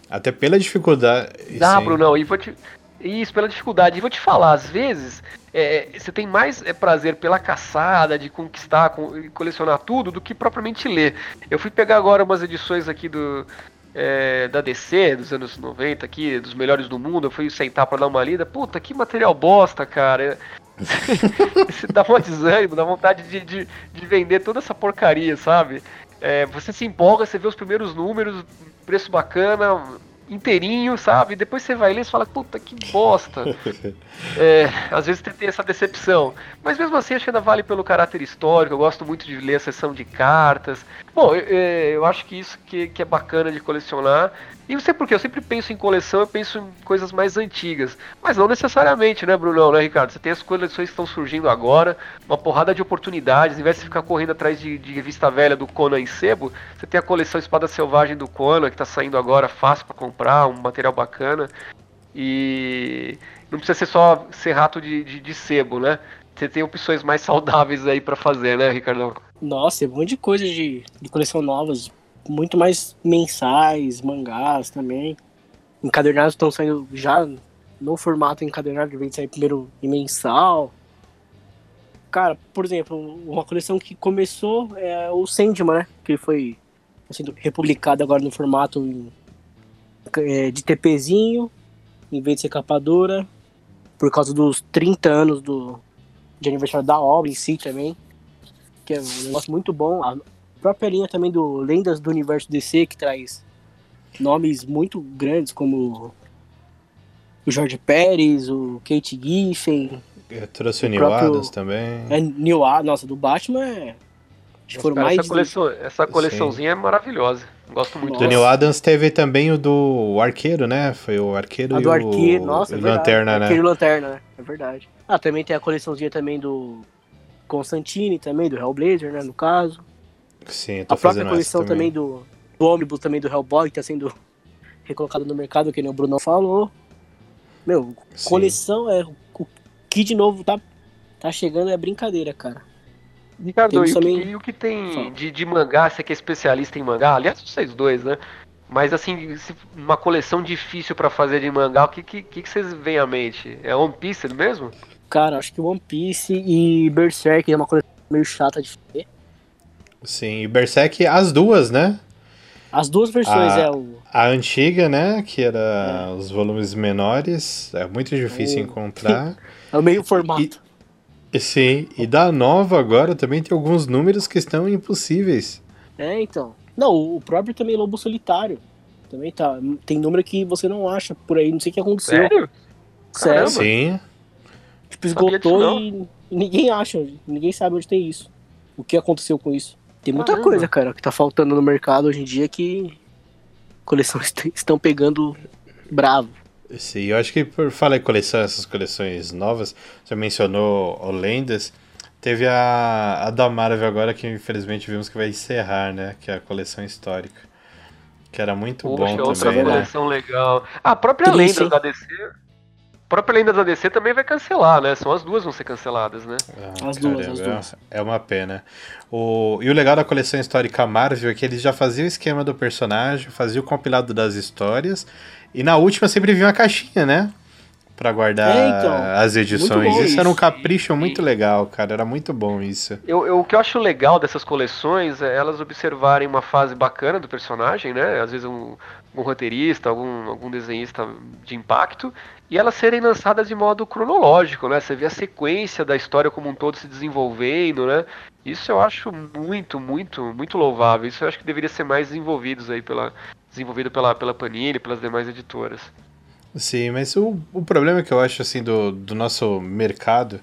Até pela dificuldade. Dá, sim. Brunão, e vou te. Isso, pela dificuldade. E vou te falar, às vezes, é, você tem mais é, prazer pela caçada, de conquistar, com, colecionar tudo, do que propriamente ler. Eu fui pegar agora umas edições aqui do, é, da DC dos anos 90 aqui, dos melhores do mundo, eu fui sentar para dar uma lida. Puta, que material bosta, cara. Você dá um desânimo, dá vontade de, de, de, vender toda essa porcaria, sabe? É, você se empolga, você vê os primeiros números, preço bacana, inteirinho, sabe? Depois você vai ler e fala, puta, que bosta. é, às vezes tem essa decepção. Mas mesmo assim, acho que ainda vale pelo caráter histórico. Eu gosto muito de ler a sessão de cartas. Bom, eu, é, eu acho que isso que, que é bacana de colecionar. E não sei porquê, eu sempre penso em coleção, eu penso em coisas mais antigas. Mas não necessariamente, né, Brunão, né, Ricardo? Você tem as coleções que estão surgindo agora, uma porrada de oportunidades. Em vez de ficar correndo atrás de, de revista velha do Conan em sebo, você tem a coleção Espada Selvagem do Conan, que está saindo agora, fácil para comprar, um material bacana. E não precisa ser só ser rato de, de, de sebo, né? Você tem opções mais saudáveis aí para fazer, né, Ricardo? Nossa, é um monte de coisas de, de coleção novas muito mais mensais, mangás também. Encadernados estão saindo já no formato encadernado, vem sair primeiro em mensal. Cara, por exemplo, uma coleção que começou é o Sandman, né? Que foi sendo republicado agora no formato em, é, de TPzinho, em vez de ser capadora, por causa dos 30 anos do, de aniversário da obra em si também. Que é um negócio muito bom. A, própria linha também do Lendas do Universo DC, que traz nomes muito grandes como o George Pérez, o Kate Giffen. Eu trouxe o, Neil próprio... Adams também. É, Neil Adams, nossa, do Batman é. Acho que foram cara, mais. Essa, coleção, essa coleçãozinha Sim. é maravilhosa. Gosto muito. Do Neil Adams teve também o do Arqueiro, né? Foi o Arqueiro a e do Arqueiro, o... nossa, é Lanterna, né? Arqueiro e Lanterna, né? É verdade. Ah, também tem a coleçãozinha também do Constantine, também, do Hellblazer, né? No caso. Sim, a própria coleção também. também, do, do Omnibus, também do Hellboy, que tá sendo recolocado no mercado, que nem o Bruno falou. Meu, Sim. coleção é. O que de novo tá, tá chegando é brincadeira, cara. Ricardo, e, também... e, o que tem de, de mangá, você que é especialista em mangá, aliás, vocês dois, né? Mas assim, uma coleção difícil para fazer de mangá, o que, que, que vocês veem à mente? É One Piece mesmo? Cara, acho que One Piece e Berserk é uma coleção meio chata de fazer. Sim, e Berserk, as duas, né? As duas versões, a, é o. A antiga, né? Que era é. os volumes menores, é muito difícil o... encontrar. é o meio formato. E, sim, e da nova agora também tem alguns números que estão impossíveis. É, então. Não, o próprio também Lobo Solitário. Também tá. Tem número que você não acha por aí, não sei o que aconteceu. Sério? Sério? Sim. Tipo, esgotou e ninguém acha, ninguém sabe onde tem isso. O que aconteceu com isso. Tem muita Caramba. coisa, cara, que tá faltando no mercado hoje em dia que coleções estão pegando bravo. Sim, eu acho que por falar em coleção, essas coleções novas, você mencionou o Lendas, teve a, a da Marvel agora que infelizmente vimos que vai encerrar, né? Que é a coleção histórica. Que era muito Poxa, bom outra também, né? coleção legal. Ah, a própria Lendas da DC própria Lenda da DC também vai cancelar, né? São as duas vão ser canceladas, né? Ah, as duas, as duas. É uma pena. O... E o legal da coleção histórica Marvel é que eles já faziam o esquema do personagem, faziam o compilado das histórias, e na última sempre vinha uma caixinha, né? Pra guardar é, então, as edições. Isso, isso, era um capricho muito e... legal, cara. Era muito bom isso. Eu, eu, o que eu acho legal dessas coleções é elas observarem uma fase bacana do personagem, né? Às vezes um, um roteirista, algum, algum desenhista de impacto, e elas serem lançadas de modo cronológico, né? Você vê a sequência da história como um todo se desenvolvendo, né? Isso eu acho muito, muito, muito louvável. Isso eu acho que deveria ser mais desenvolvidos aí pela, desenvolvido pela, pela Panini, pelas demais editoras. Sim, mas o, o problema que eu acho assim do, do nosso mercado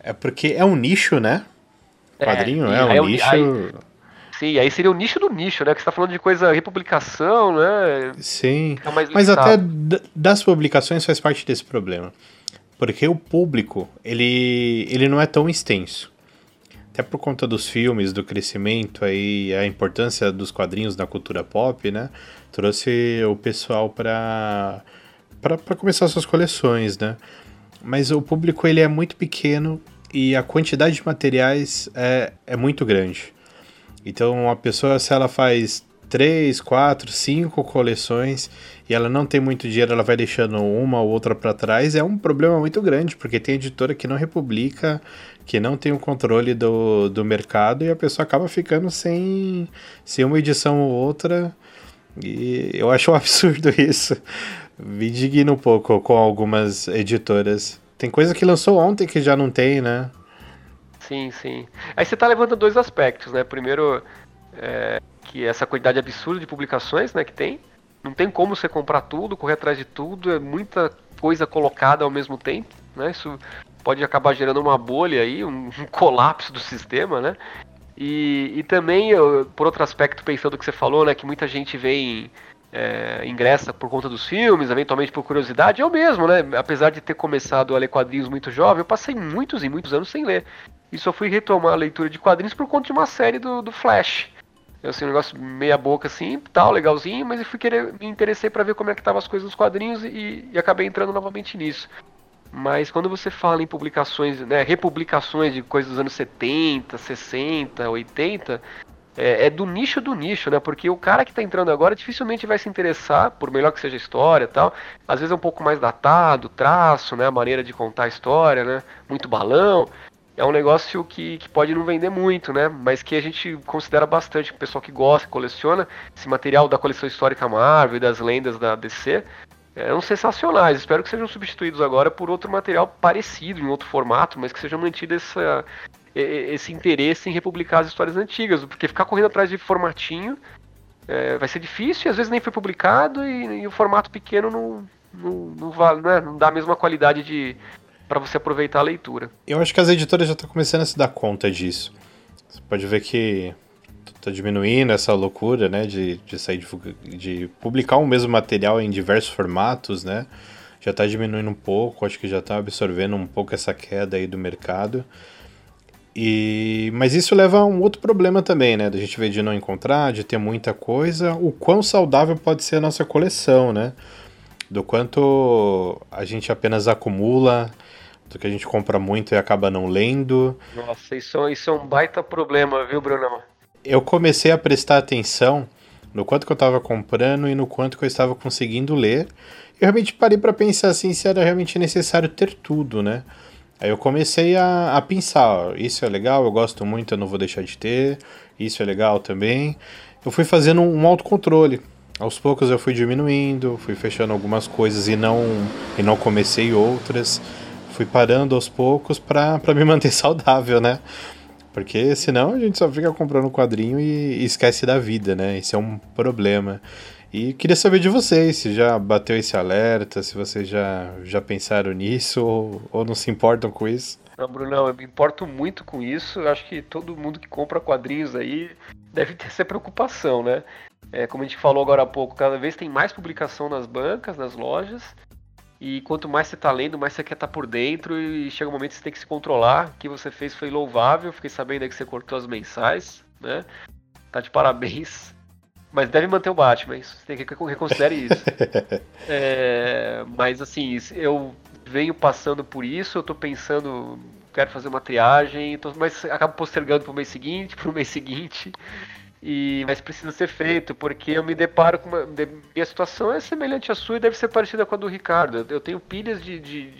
é porque é um nicho, né? É, quadrinho é, é um nicho. Aí, Sim, aí seria o nicho do nicho, né? Que você tá falando de coisa, republicação, né? Sim. É Mas até das publicações faz parte desse problema. Porque o público, ele, ele não é tão extenso. Até por conta dos filmes, do crescimento aí, a importância dos quadrinhos na cultura pop, né? Trouxe o pessoal para para começar suas coleções, né? Mas o público ele é muito pequeno e a quantidade de materiais é, é muito grande. Então, a pessoa, se ela faz três, quatro, cinco coleções e ela não tem muito dinheiro, ela vai deixando uma ou outra para trás, é um problema muito grande, porque tem editora que não republica, que não tem o controle do, do mercado e a pessoa acaba ficando sem, sem uma edição ou outra. E eu acho um absurdo isso. Me indigno um pouco com algumas editoras. Tem coisa que lançou ontem que já não tem, né? Sim, sim. Aí você está levando dois aspectos, né? Primeiro, é, que essa quantidade absurda de publicações né, que tem. Não tem como você comprar tudo, correr atrás de tudo, é muita coisa colocada ao mesmo tempo. Né? Isso pode acabar gerando uma bolha aí, um, um colapso do sistema, né? E, e também, eu, por outro aspecto, pensando o que você falou, né, que muita gente vem é, ingressa por conta dos filmes, eventualmente por curiosidade. Eu mesmo, né? Apesar de ter começado a ler quadrinhos muito jovem, eu passei muitos e muitos anos sem ler. E só fui retomar a leitura de quadrinhos por conta de uma série do, do Flash. Eu assim, um negócio meia boca assim, tal, legalzinho, mas eu fui querer, me interessei para ver como é que estavam as coisas nos quadrinhos e, e, acabei entrando novamente nisso. Mas quando você fala em publicações, né, republicações de coisas dos anos 70, 60, 80, é, é, do nicho do nicho, né? Porque o cara que está entrando agora dificilmente vai se interessar, por melhor que seja a história tal. Às vezes é um pouco mais datado, traço, né? A maneira de contar a história, né? Muito balão é um negócio que, que pode não vender muito, né? Mas que a gente considera bastante, o pessoal que gosta, coleciona, esse material da coleção histórica Marvel das lendas da DC, é, são sensacionais. Espero que sejam substituídos agora por outro material parecido, em outro formato, mas que seja mantido essa, esse interesse em republicar as histórias antigas, porque ficar correndo atrás de formatinho é, vai ser difícil e às vezes nem foi publicado e, e o formato pequeno não, não, não, vale, né? não dá a mesma qualidade de, para você aproveitar a leitura. Eu acho que as editoras já estão começando a se dar conta disso. Você pode ver que está diminuindo essa loucura, né, de, de sair de, de, publicar o mesmo material em diversos formatos, né? Já está diminuindo um pouco, acho que já está absorvendo um pouco essa queda aí do mercado. E, mas isso leva a um outro problema também, né? Da gente ver de não encontrar, de ter muita coisa. O quão saudável pode ser a nossa coleção, né? Do quanto a gente apenas acumula, do que a gente compra muito e acaba não lendo. Nossa, isso, isso é um baita problema, viu, Bruno? Eu comecei a prestar atenção no quanto que eu estava comprando e no quanto que eu estava conseguindo ler. Eu realmente parei para pensar assim se era realmente necessário ter tudo, né? Aí eu comecei a, a pensar, ó, isso é legal, eu gosto muito, eu não vou deixar de ter, isso é legal também. Eu fui fazendo um, autocontrole. Aos poucos eu fui diminuindo, fui fechando algumas coisas e não, e não comecei outras fui parando aos poucos pra me manter saudável, né? Porque senão a gente só fica comprando quadrinho e, e esquece da vida, né? Isso é um problema. E queria saber de vocês, se já bateu esse alerta, se vocês já, já pensaram nisso ou, ou não se importam com isso. Não, Brunão, eu me importo muito com isso. Eu acho que todo mundo que compra quadrinhos aí deve ter essa preocupação, né? É, como a gente falou agora há pouco, cada vez tem mais publicação nas bancas, nas lojas. E quanto mais você tá lendo, mais você quer estar tá por dentro e chega um momento que você tem que se controlar. O que você fez foi louvável, fiquei sabendo que você cortou as mensais, né? Tá de parabéns. Mas deve manter o Batman, isso. Você tem que reconsidere isso. é, mas assim, eu venho passando por isso, eu tô pensando, quero fazer uma triagem, tô, mas acabo postergando pro mês seguinte, pro mês seguinte. E, mas precisa ser feito, porque eu me deparo com uma. Minha situação é semelhante à sua e deve ser parecida com a do Ricardo. Eu tenho pilhas de, de,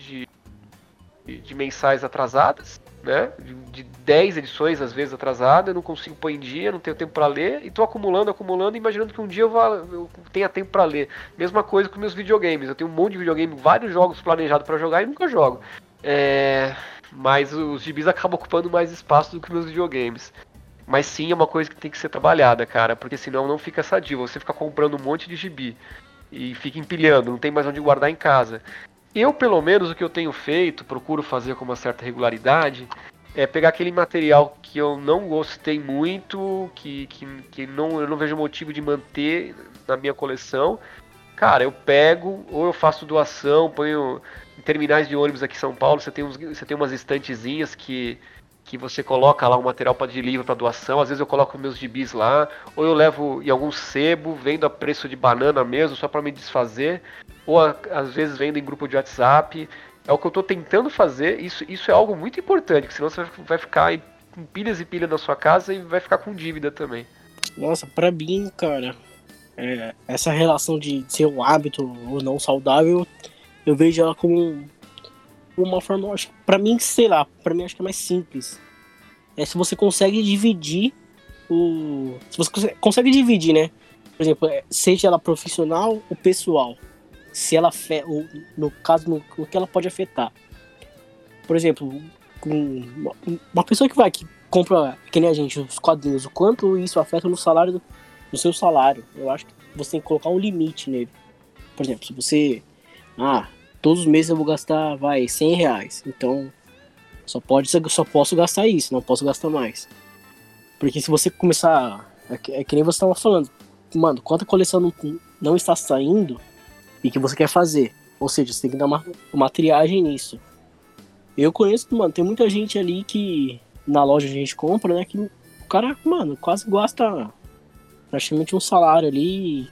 de, de mensais atrasadas, né? De 10 edições, às vezes, atrasadas, eu não consigo pôr em dia, não tenho tempo para ler, e tô acumulando, acumulando, imaginando que um dia eu, vá, eu tenha tempo para ler. Mesma coisa com meus videogames. Eu tenho um monte de videogame, vários jogos planejados para jogar e nunca jogo. É... Mas os gibis acabam ocupando mais espaço do que meus videogames. Mas sim é uma coisa que tem que ser trabalhada, cara, porque senão não fica sadio. Você fica comprando um monte de gibi e fica empilhando, não tem mais onde guardar em casa. Eu, pelo menos, o que eu tenho feito, procuro fazer com uma certa regularidade, é pegar aquele material que eu não gostei muito, que, que, que não, eu não vejo motivo de manter na minha coleção. Cara, eu pego, ou eu faço doação, ponho em terminais de ônibus aqui em São Paulo, você tem, uns, você tem umas estantezinhas que, que você coloca lá um material para de livro para doação. Às vezes eu coloco meus gibis lá, ou eu levo em algum sebo, vendo a preço de banana mesmo, só para me desfazer, ou a, às vezes vendo em grupo de WhatsApp. É o que eu estou tentando fazer. Isso, isso é algo muito importante, senão você vai ficar em pilhas e pilhas na sua casa e vai ficar com dívida também. Nossa, para mim, cara, é, essa relação de ser um hábito ou não saudável, eu vejo ela como uma forma, para mim, sei lá, para mim acho que é mais simples. É se você consegue dividir o, se você consegue dividir, né? Por exemplo, é, seja ela profissional ou pessoal se ela no caso no, que ela pode afetar. Por exemplo, uma pessoa que vai que compra que nem a gente os quadrinhos, o quanto isso afeta no salário do, no seu salário. Eu acho que você tem que colocar um limite nele. Por exemplo, se você ah, todos os meses eu vou gastar vai 100 reais, então só pode só posso gastar isso, não posso gastar mais. Porque se você começar é que, é que nem você estava falando, mano, quanta coleção não, não está saindo, e que você quer fazer. Ou seja, você tem que dar uma, uma triagem nisso. Eu conheço, mano, tem muita gente ali que na loja a gente compra, né? Que o cara, mano, quase gasta praticamente um salário ali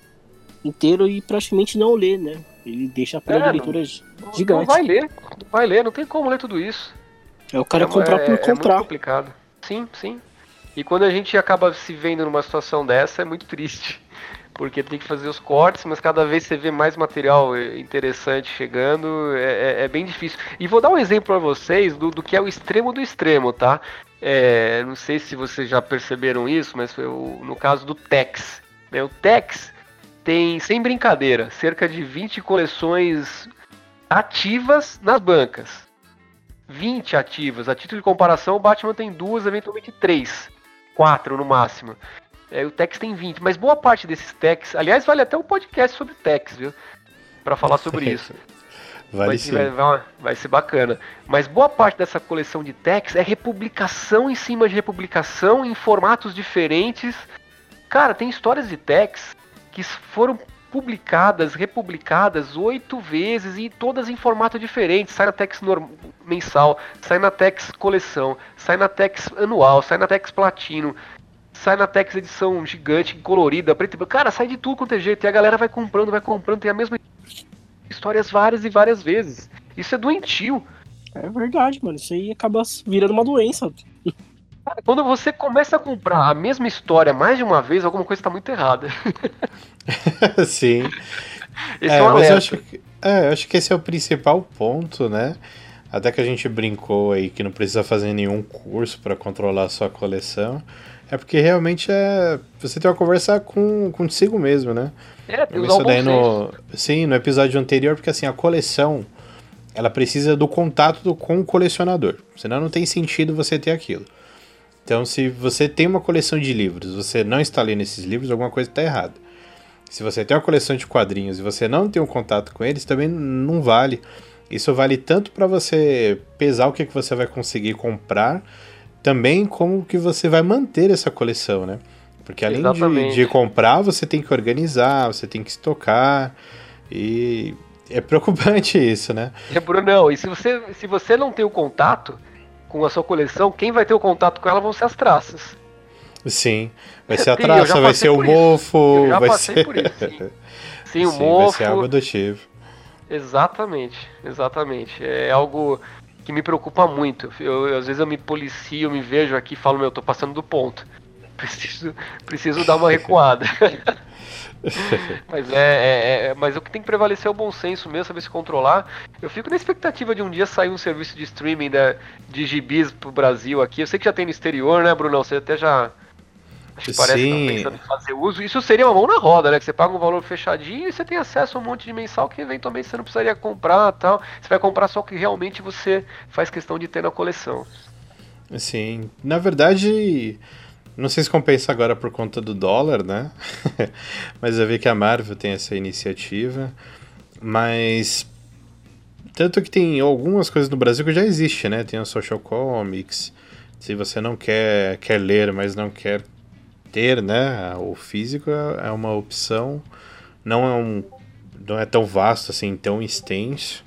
inteiro e praticamente não lê, né? Ele deixa a pilha é, de leitura não, gigante. Não vai ler, não vai ler, não tem como ler tudo isso. É o cara é, comprar por é, comprar. É muito complicado. Sim, sim. E quando a gente acaba se vendo numa situação dessa, é muito triste porque tem que fazer os cortes, mas cada vez você vê mais material eh, interessante chegando, é, é, é bem difícil. E vou dar um exemplo para vocês do, do, que é o extremo do extremo, tá? É, não sei se vocês já perceberam isso, mas o, no caso do Tex. Né? O Tex tem, sem brincadeira, cerca de 20 coleções ativas nas bancas. 20 ativas. A título de comparação, o Batman tem duas, eventualmente três. Quatro no máximo. É, o Tex tem 20, mas boa parte desses Tex, aliás, vale até um podcast sobre Tex, viu? Para falar sobre isso. vale vai, sim. Vai, vai, ser bacana. Mas boa parte dessa coleção de Tex é republicação em cima de republicação em formatos diferentes. Cara, tem histórias de Tex que foram publicadas, republicadas oito vezes e todas em formato diferente. Sai na Tex mensal, sai na Tex coleção, sai na Tex anual, sai na Tex platino sai na Tex edição gigante, colorida, preta e Cara, sai de tudo quanto é jeito. E a galera vai comprando, vai comprando, tem a mesma histórias várias e várias vezes. Isso é doentio. É verdade, mano. Isso aí acaba virando uma doença. Cara, quando você começa a comprar a mesma história mais de uma vez, alguma coisa está muito errada. Sim. Esse é, é mas eu acho, que, é, eu acho que esse é o principal ponto, né? Até que a gente brincou aí que não precisa fazer nenhum curso para controlar a sua coleção. É porque realmente é. Você tem uma conversa com consigo mesmo, né? É, tem isso daí no. Sim, no episódio anterior, porque assim, a coleção ela precisa do contato do, com o colecionador. Senão não tem sentido você ter aquilo. Então, se você tem uma coleção de livros, você não está lendo esses livros, alguma coisa está errada. Se você tem uma coleção de quadrinhos e você não tem um contato com eles, também não vale. Isso vale tanto para você pesar o que, que você vai conseguir comprar também como que você vai manter essa coleção, né? Porque além de, de, comprar, você tem que organizar, você tem que estocar e é preocupante isso, né? É, Brunão, e se você, se você não tem o contato com a sua coleção, quem vai ter o contato com ela vão ser as traças. Sim, vai ser a traça, vai ser o mofo, vai passei ser... por isso, sim. sim o sim, mofo. Vai ser algo adotivo. Exatamente, exatamente. É algo que me preocupa muito. Eu, eu, às vezes eu me policio, me vejo aqui e falo, meu, eu tô passando do ponto. Preciso, preciso dar uma recuada. mas é, é, é, mas o que tem que prevalecer é o bom senso mesmo, saber se controlar. Eu fico na expectativa de um dia sair um serviço de streaming de gibis pro Brasil aqui. Eu sei que já tem no exterior, né, Brunão? Você até já parece Sim. que estão pensando em fazer uso. Isso seria uma mão na roda, né? Que você paga um valor fechadinho e você tem acesso a um monte de mensal que eventualmente você não precisaria comprar tal. Você vai comprar só o que realmente você faz questão de ter na coleção. Sim. Na verdade, não sei se compensa agora por conta do dólar, né? Mas eu vi que a Marvel tem essa iniciativa. Mas. Tanto que tem algumas coisas no Brasil que já existe, né? Tem o Social Comics. Se você não quer, quer ler, mas não quer ter, né, o físico é, é uma opção. Não é um não é tão vasto assim, tão extenso,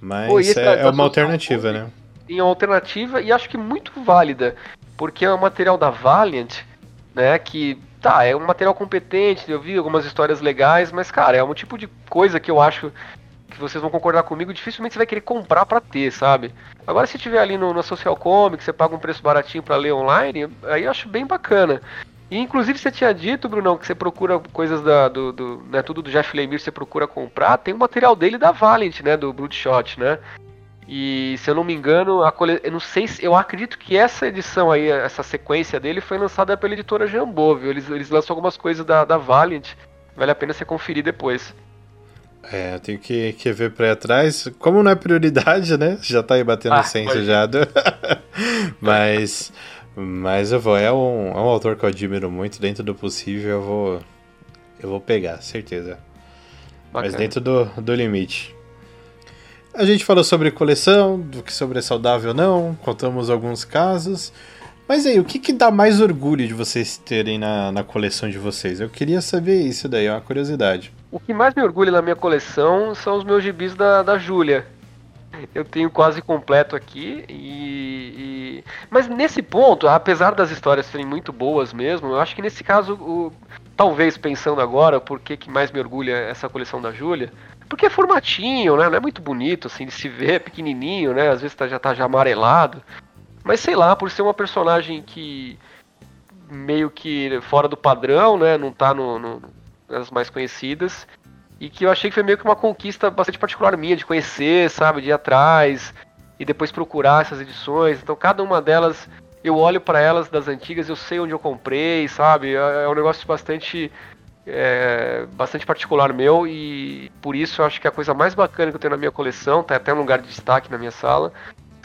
mas Pô, é, é uma alternativa, né? Em uma alternativa e acho que muito válida, porque é um material da Valiant, né, que tá, é um material competente, eu vi algumas histórias legais, mas cara, é um tipo de coisa que eu acho que vocês vão concordar comigo, dificilmente você vai querer comprar para ter, sabe? Agora se tiver ali no, no Social Comics, você paga um preço baratinho para ler online, aí eu acho bem bacana. E inclusive você tinha dito, Brunão, que você procura coisas da, do, do né, tudo do Jeff Lemire você procura comprar, tem o material dele da Valiant, né, do Bloodshot, né? E se eu não me engano, a cole... eu não sei se eu acredito que essa edição aí, essa sequência dele foi lançada pela editora Jambô, viu? Eles, eles lançam algumas coisas da, da Valiant, vale a pena você conferir depois. É, tenho que, que ver pra trás. Como não é prioridade, né? Já tá aí batendo ah, senso já. Do... Mas. Mas eu vou, é um, é um autor que eu admiro muito, dentro do possível eu vou. Eu vou pegar, certeza. Bacana. Mas dentro do, do limite. A gente falou sobre coleção, do que sobre é saudável ou não, contamos alguns casos. Mas aí, o que, que dá mais orgulho de vocês terem na, na coleção de vocês? Eu queria saber isso daí, é uma curiosidade. O que mais me orgulha na minha coleção são os meus gibis da, da Júlia, eu tenho quase completo aqui e, e, mas nesse ponto apesar das histórias serem muito boas mesmo eu acho que nesse caso o... talvez pensando agora por que, que mais me orgulha essa coleção da Júlia porque é formatinho né não é muito bonito assim de se ver pequenininho né às vezes tá, já tá já amarelado. Mas sei lá por ser uma personagem que meio que fora do padrão né não tá no, no nas mais conhecidas e que eu achei que foi meio que uma conquista bastante particular minha, de conhecer, sabe, de ir atrás e depois procurar essas edições. Então, cada uma delas, eu olho para elas das antigas, eu sei onde eu comprei, sabe? É, é um negócio bastante é, bastante particular meu e por isso eu acho que a coisa mais bacana que eu tenho na minha coleção, tá até um lugar de destaque na minha sala,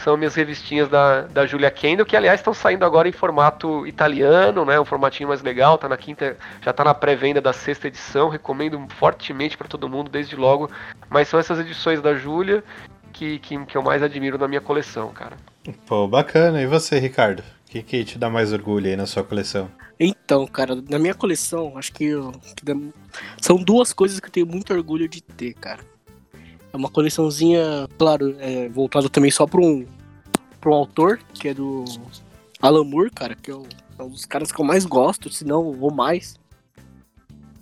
são minhas revistinhas da, da Julia Kendall, que aliás estão saindo agora em formato italiano, né? Um formatinho mais legal, tá na quinta, já tá na pré-venda da sexta edição, recomendo fortemente para todo mundo desde logo. Mas são essas edições da Julia que, que, que eu mais admiro na minha coleção, cara. Pô, bacana. E você, Ricardo? O que, que te dá mais orgulho aí na sua coleção? Então, cara, na minha coleção, acho que, eu, que dá... são duas coisas que eu tenho muito orgulho de ter, cara. É uma coleçãozinha, claro, é, voltada também só para um, pra um autor, que é do Alan Moore, cara, que é, um, é um dos caras que eu mais gosto, se não ou mais.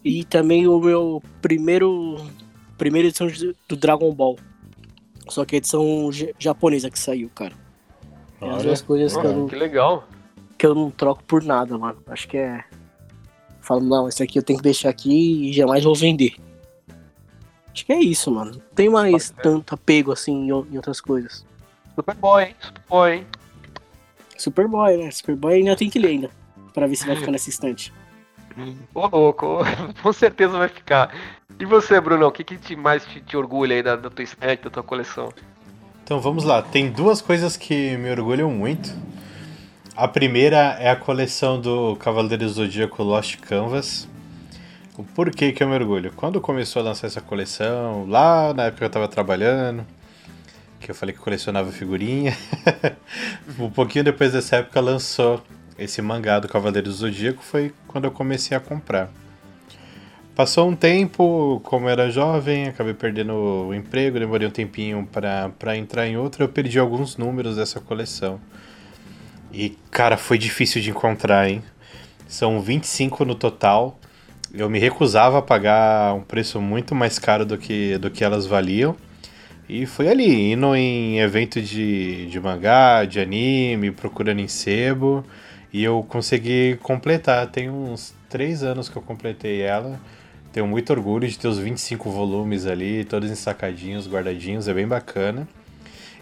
E também o meu primeiro. Primeira edição do Dragon Ball. Só que a edição japonesa que saiu, cara. É as duas coisas que eu não. Que legal. Que eu não troco por nada, mano. Acho que é. Falo, não, esse aqui eu tenho que deixar aqui e jamais vou vender. Acho que é isso, mano. Não tem mais tanto apego assim em, outras coisas. Superboy, hein? Superboy, hein? Superboy, né? Superboy ainda tem que ler ainda. Pra ver se vai ficar nessa estante. Ô louco, com certeza vai ficar. E você, Bruno, o que, que te, mais te, te, orgulha aí da, da tua estante, da tua coleção? Então vamos lá, tem duas coisas que me orgulham muito. A primeira é a coleção do Cavaleiro Zodíaco Lost Canvas, o porquê que eu mergulho. Quando começou a lançar essa coleção, lá na época que eu tava trabalhando, que eu falei que colecionava figurinha, um pouquinho depois dessa época lançou esse mangá do Cavaleiro do Zodíaco, foi quando eu comecei a comprar. Passou um tempo, como era jovem, acabei perdendo o emprego, demorei um tempinho para entrar em outro, eu perdi alguns números dessa coleção. E, cara, foi difícil de encontrar, hein? São 25 no total eu me recusava a pagar um preço muito mais caro do que, do que elas valiam. E fui ali, indo em evento de, de mangá, de anime, procurando em sebo. E eu consegui completar. Tem uns três anos que eu completei ela. Tenho muito orgulho de ter os 25 volumes ali, todos ensacadinhos, guardadinhos, é bem bacana.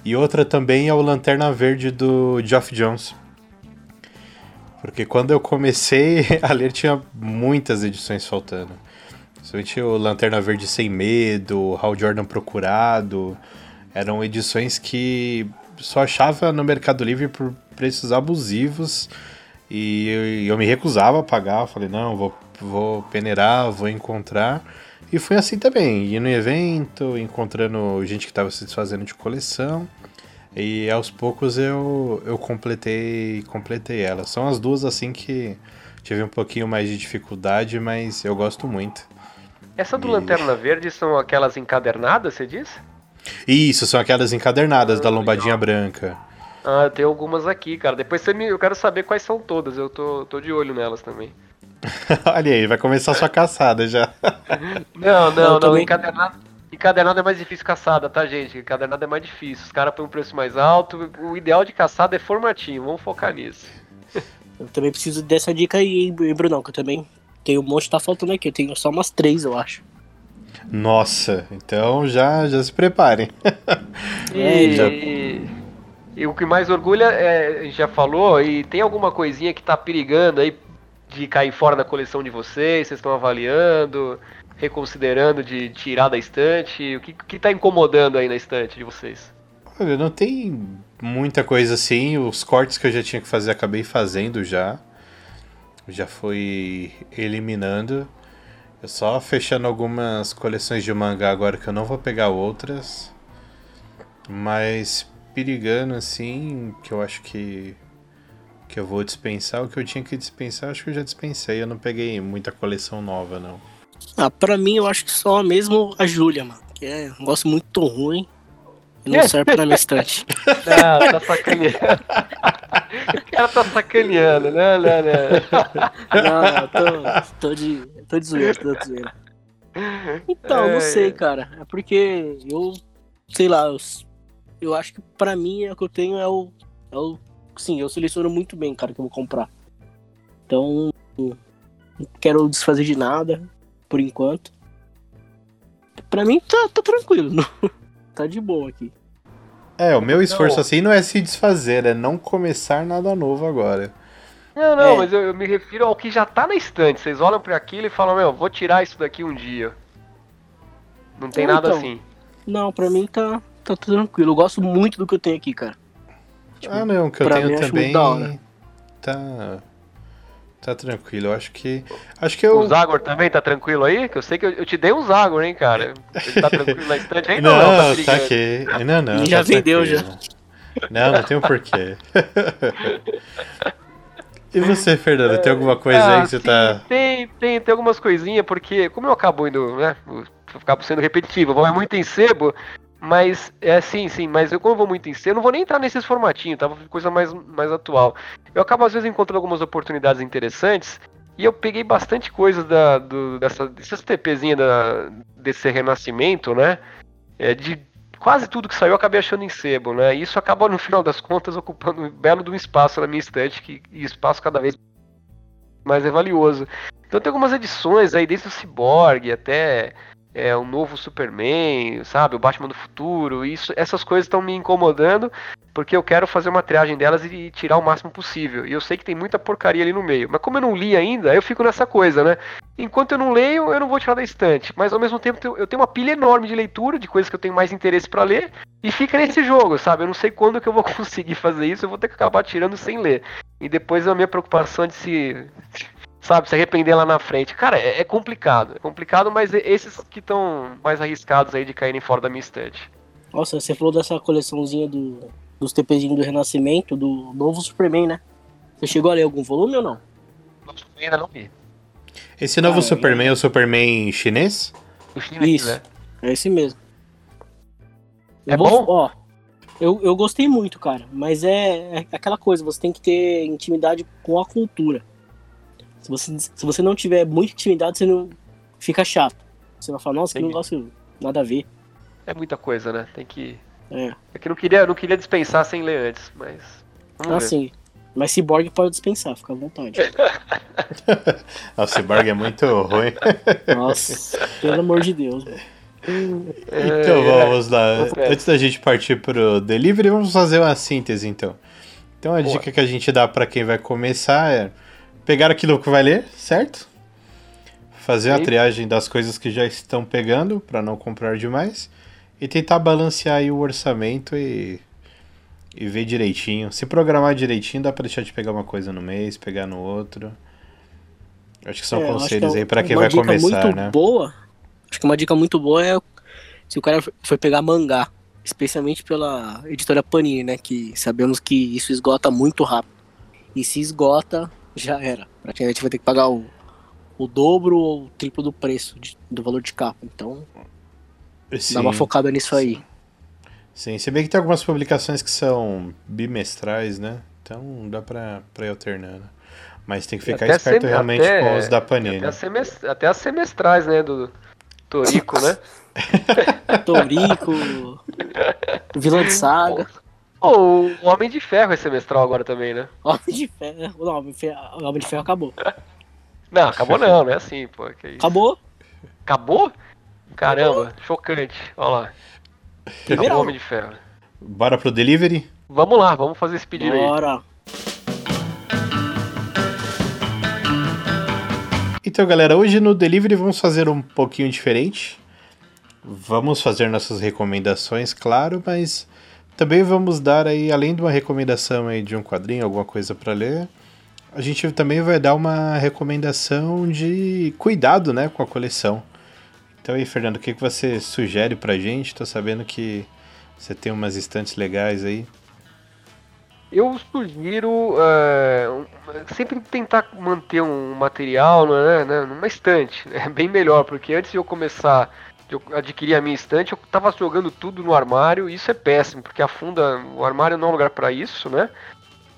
E outra também é o Lanterna Verde do Geoff Jones. Porque quando eu comecei a ler tinha muitas edições faltando. Principalmente o Lanterna Verde Sem Medo, Hal Jordan Procurado. Eram edições que só achava no Mercado Livre por preços abusivos. E eu, me recusava a pagar. Eu falei, não, vou, vou peneirar, vou encontrar. E foi assim também, ir no evento, encontrando gente que estava se desfazendo de coleção. E aos poucos eu, eu completei completei ela. São as duas assim que tive um pouquinho mais de dificuldade, mas eu gosto muito. Essa do e... Lanterna Verde são aquelas encadernadas, você disse? Isso, são aquelas encadernadas ah, da lombadinha legal. branca. Ah, tem algumas aqui, cara. Depois você me... eu quero saber quais são todas. Eu tô, tô de olho nelas também. Olha aí, vai começar sua caçada já. não, não, não. Também... Encadernado, encadernado é mais difícil caçada, tá, gente? Encadernado é mais difícil. Os caras põem um preço mais alto. O ideal de caçada é formatinho. Vamos focar nisso. Eu também preciso dessa dica aí, Brunão, que eu também tenho um monte que tá faltando aqui. Eu tenho só umas três, eu acho. Nossa, então já, já se preparem. E, já... e o que mais orgulha, é, a gente já falou, e tem alguma coisinha que tá perigando aí de cair fora da coleção de vocês? Vocês estão avaliando, reconsiderando de tirar da estante? O que, que tá incomodando aí na estante de vocês? Olha, não tem muita coisa assim. Os cortes que eu já tinha que fazer, acabei fazendo já. Já fui eliminando. Eu só fechando algumas coleções de mangá agora que eu não vou pegar outras. Mas perigando assim, que eu acho que que eu vou dispensar, o que eu tinha que dispensar, acho que eu já dispensei. Eu não peguei muita coleção nova, não. Ah, pra mim eu acho que só mesmo a Júlia, mano. Que é um negócio muito ruim. E não serve pra minha estante. Não, tá sacaneando. Cara tá sacaneando, né, né, né? Não, não, tô, tô de. tô de zoeira, tô de zoeira. Então, é, não sei, cara. É porque eu, sei lá, eu, eu acho que pra mim o que eu tenho é o, é o sim, eu seleciono muito bem, cara, que eu vou comprar. Então, não quero desfazer de nada, por enquanto. Pra mim tá, tá tranquilo, não, tá de boa aqui. É, o meu esforço não. assim não é se desfazer, é não começar nada novo agora. Não, não, é. mas eu, eu, me refiro ao que já tá na estante. Vocês olham para aquilo e falam, meu, vou tirar isso daqui um dia. Não tem nada então, assim. Não, pra mim tá, tá tranquilo. Eu gosto muito do que eu tenho aqui, cara. Tipo, ah, não, o que eu tenho também. Tá. Tá tranquilo, eu acho que. Acho que eu. O Zagor também tá tranquilo aí? Que eu sei que eu, eu te dei um Zagor, hein, cara. Ele tá tranquilo na estante ainda? Não, não, tá, tá aqui. Não, não. Já tá vendeu já. Não, não tem um porquê. e você, Fernando, tem alguma coisa ah, aí que você sim, tá. Tem, tem, tem algumas coisinhas, porque como eu acabo indo, né? Acabo sendo repetitivo, vou muito em sebo, mas, é sim, sim, mas eu como eu vou muito em C, eu não vou nem entrar nesses formatinhos, tá? Coisa mais, mais atual. Eu acabo às vezes encontrando algumas oportunidades interessantes e eu peguei bastante coisa da, do, dessa, dessas TPzinha da, desse renascimento, né? É, de quase tudo que saiu eu acabei achando em sebo, né? E isso acaba, no final das contas, ocupando um belo de um espaço na minha estante, que, e espaço cada vez mais é valioso. Então tem algumas edições aí, desde o Cyborg até é, o novo Superman, sabe, o Batman do futuro, isso, essas coisas estão me incomodando porque eu quero fazer uma triagem delas e tirar o máximo possível. E eu sei que tem muita porcaria ali no meio, mas como eu não li ainda, eu fico nessa coisa, né? Enquanto eu não leio, eu não vou tirar da estante, mas ao mesmo tempo eu tenho uma pilha enorme de leitura, de coisas que eu tenho mais interesse para ler, e fica nesse jogo, sabe? Eu não sei quando que eu vou conseguir fazer isso, eu vou ter que acabar tirando sem ler. E depois a minha preocupação é de se sabe, se arrepender lá na frente. Cara, é, é complicado. É complicado, mas esses que estão mais arriscados aí de caírem fora da minha estante. Nossa, você falou dessa coleçãozinha do, dos TPzinhos do Renascimento, do novo Superman, né? Você chegou a ler algum volume ou não? Novo Superman ainda não vi. Esse novo ah, Superman é... é o Superman chinês? O chinês, Isso, né? é esse mesmo. Eu é vou, bom? Ó, eu, eu gostei muito, cara, mas é, é aquela coisa, você tem que ter intimidade com a cultura. Se você, se você não tiver muita intimidade, você não fica chato. Você vai falar, nossa, que negócio nada a ver. É muita coisa, né? Tem que. É. É que eu não queria, não queria dispensar sem ler antes, mas. Vamos ah, ver. sim. Mas Cyborg pode dispensar, fica à vontade. o Cyborg é muito ruim. Nossa, pelo amor de Deus. Então vamos lá. Antes da gente partir pro delivery, vamos fazer uma síntese então. Então a Boa. dica que a gente dá para quem vai começar é pegar aquilo que vai ler, certo? Fazer a triagem das coisas que já estão pegando para não comprar demais e tentar balancear aí o orçamento e e ver direitinho. Se programar direitinho, dá para deixar de pegar uma coisa no mês, pegar no outro. Acho que são é, conselhos que é aí para quem vai começar, muito né? boa. Acho que uma dica muito boa é se o cara foi pegar mangá, especialmente pela editora Panini, né? Que sabemos que isso esgota muito rápido. E se esgota, já era. Praticamente vai ter que pagar o, o dobro ou o triplo do preço de, do valor de capa. Então, Sim. dá uma focada nisso aí. Sim, se bem que tem algumas publicações que são bimestrais, né? Então dá pra, pra ir alternando. Mas tem que ficar até esperto sem, realmente até, com os da Panini. Até, semest, até as semestrais, né? Do Torico, né? Torico, Vilão de Saga. Oh, o Homem de Ferro é semestral agora também, né? Homem de Ferro. Não, Homem de Ferro, o Homem de Ferro acabou. Não, acabou não, não é assim, pô. Acabou? Acabou? Caramba, acabou. chocante. Olha lá. Acabou o Homem de Ferro. Bora pro delivery? Vamos lá, vamos fazer esse pedido Bora. aí. Então, galera, hoje no delivery vamos fazer um pouquinho diferente. Vamos fazer nossas recomendações, claro, mas também vamos dar aí, além de uma recomendação aí de um quadrinho, alguma coisa para ler, a gente também vai dar uma recomendação de cuidado, né, com a coleção. Então aí, Fernando, o que, que você sugere pra gente? Tô sabendo que você tem umas estantes legais aí. Eu sugiro uh, sempre tentar manter um material né, né, numa estante. É bem melhor, porque antes de eu começar eu adquiri a minha estante, eu tava jogando tudo no armário, e isso é péssimo, porque afunda, o armário não é um lugar para isso, né?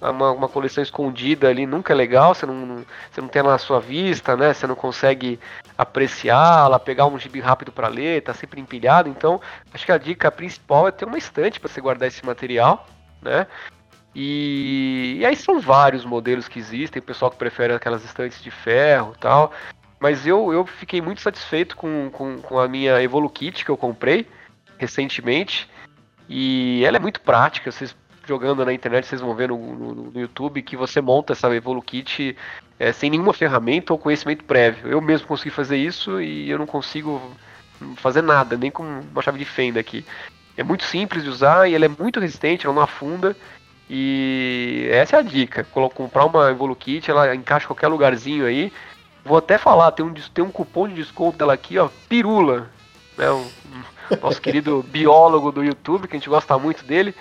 Uma, uma, coleção escondida ali nunca é legal, você não, você não tem ela na sua vista, né? Você não consegue apreciá-la, pegar um gibi rápido para ler, tá sempre empilhado. Então, acho que a dica principal é ter uma estante para você guardar esse material, né? E, e, aí são vários modelos que existem, pessoal que prefere aquelas estantes de ferro tal. Mas eu, eu fiquei muito satisfeito com, com, com a minha Evolukit que eu comprei recentemente. E ela é muito prática, vocês jogando na internet, vocês vão ver no, no, no YouTube que você monta essa Evolukit é, sem nenhuma ferramenta ou conhecimento prévio. Eu mesmo consegui fazer isso e eu não consigo fazer nada, nem com uma chave de fenda aqui. É muito simples de usar e ela é muito resistente, ela não afunda. E essa é a dica. Comprar uma Evolukit, ela encaixa em qualquer lugarzinho aí. Vou até falar, tem um, tem um cupom de desconto dela aqui, ó, Pirula. Né, o, nosso querido biólogo do YouTube, que a gente gosta muito dele.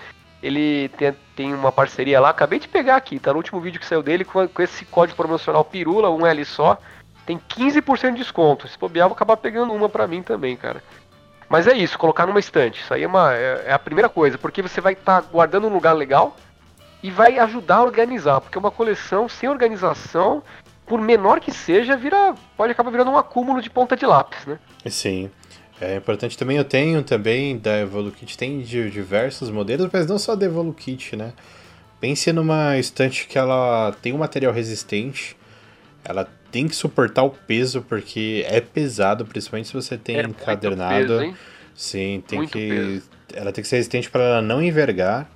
Ele tem, tem uma parceria lá, acabei de pegar aqui, tá no último vídeo que saiu dele, com, com esse código promocional Pirula, um L só. Tem 15% de desconto. Se bobear, vou acabar pegando uma pra mim também, cara. Mas é isso, colocar numa estante. Isso aí é, uma, é, é a primeira coisa, porque você vai estar tá guardando um lugar legal e vai ajudar a organizar, porque uma coleção sem organização por menor que seja, vira pode acabar virando um acúmulo de ponta de lápis, né? Sim. É importante também, eu tenho também da Evolukit, tem de diversos modelos, mas não só da Evolukit, né? Pense numa estante que ela tem um material resistente, ela tem que suportar o peso, porque é pesado, principalmente se você tem é encadernado. Peso, Sim, tem muito que. Peso. Ela tem que ser resistente para ela não envergar.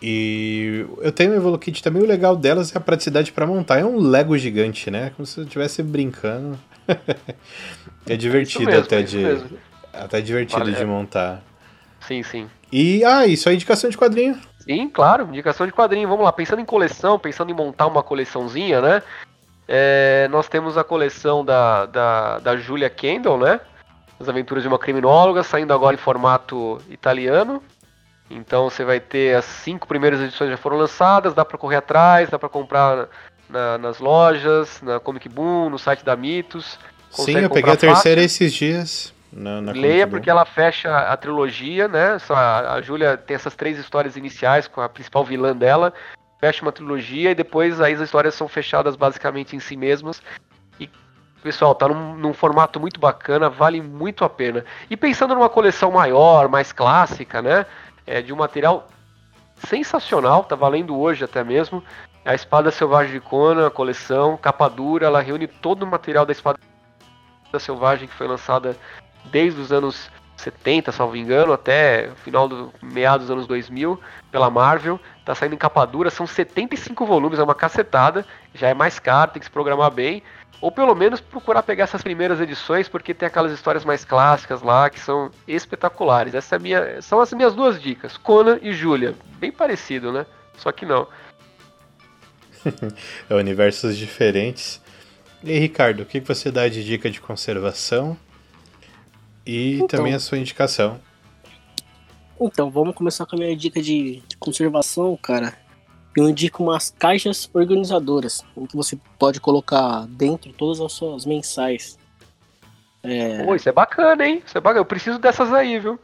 E eu tenho o Evolukit também, o legal delas é a praticidade para montar. É um Lego gigante, né? Como se eu estivesse brincando. é divertido mesmo, até de. Mesmo. Até divertido vale, de montar. Sim, sim. E ah, isso é indicação de quadrinho. Sim, claro, indicação de quadrinho. Vamos lá, pensando em coleção, pensando em montar uma coleçãozinha, né? É, nós temos a coleção da, da, da Julia Kendall, né? As Aventuras de uma Criminóloga, saindo agora em formato italiano. Então você vai ter as cinco primeiras edições já foram lançadas, dá para correr atrás, dá para comprar na, nas lojas, na Comic Boom, no site da Mitos. Sim, eu peguei a terceira esses dias. Na, na Leia porque ela fecha a trilogia, né? A, a Júlia tem essas três histórias iniciais com a principal vilã dela, fecha uma trilogia e depois aí as histórias são fechadas basicamente em si mesmas. E pessoal, tá num, num formato muito bacana, vale muito a pena. E pensando numa coleção maior, mais clássica, né? É de um material sensacional, tá valendo hoje até mesmo. A Espada Selvagem de Conan, a coleção, capa dura, ela reúne todo o material da Espada Selvagem que foi lançada desde os anos 70, salvo engano, até final do meados dos anos 2000 pela Marvel. Tá saindo em capa dura, são 75 volumes, é uma cacetada, já é mais caro, tem que se programar bem. Ou pelo menos procurar pegar essas primeiras edições, porque tem aquelas histórias mais clássicas lá que são espetaculares. Essa é minha, são as minhas duas dicas, Conan e Julia. Bem parecido, né? Só que não. é universos diferentes. E aí, Ricardo, o que você dá de dica de conservação? E então, também a sua indicação. Então, vamos começar com a minha dica de conservação, cara. Eu indico umas caixas organizadoras, em que você pode colocar dentro todas as suas mensais. É... Pô, isso é bacana, hein? Isso é bacana. Eu preciso dessas aí, viu?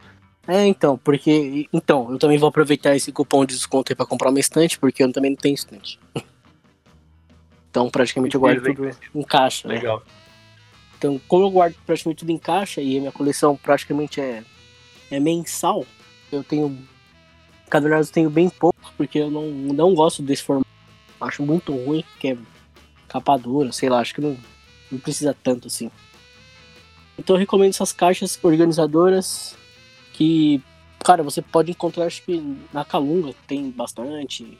É, então, porque. Então, eu também vou aproveitar esse cupom de desconto aí pra comprar uma estante, porque eu também não tenho estante. então, praticamente eu guardo tudo em caixa, né? Legal. Então, como eu guardo praticamente tudo em caixa e a minha coleção praticamente é, é mensal, eu tenho. Cadernados tenho bem pouco, porque eu não, não gosto desse formato. Acho muito ruim, que é capa dura, sei lá, acho que não, não precisa tanto assim. Então eu recomendo essas caixas organizadoras que, cara, você pode encontrar, acho que na Calunga tem bastante.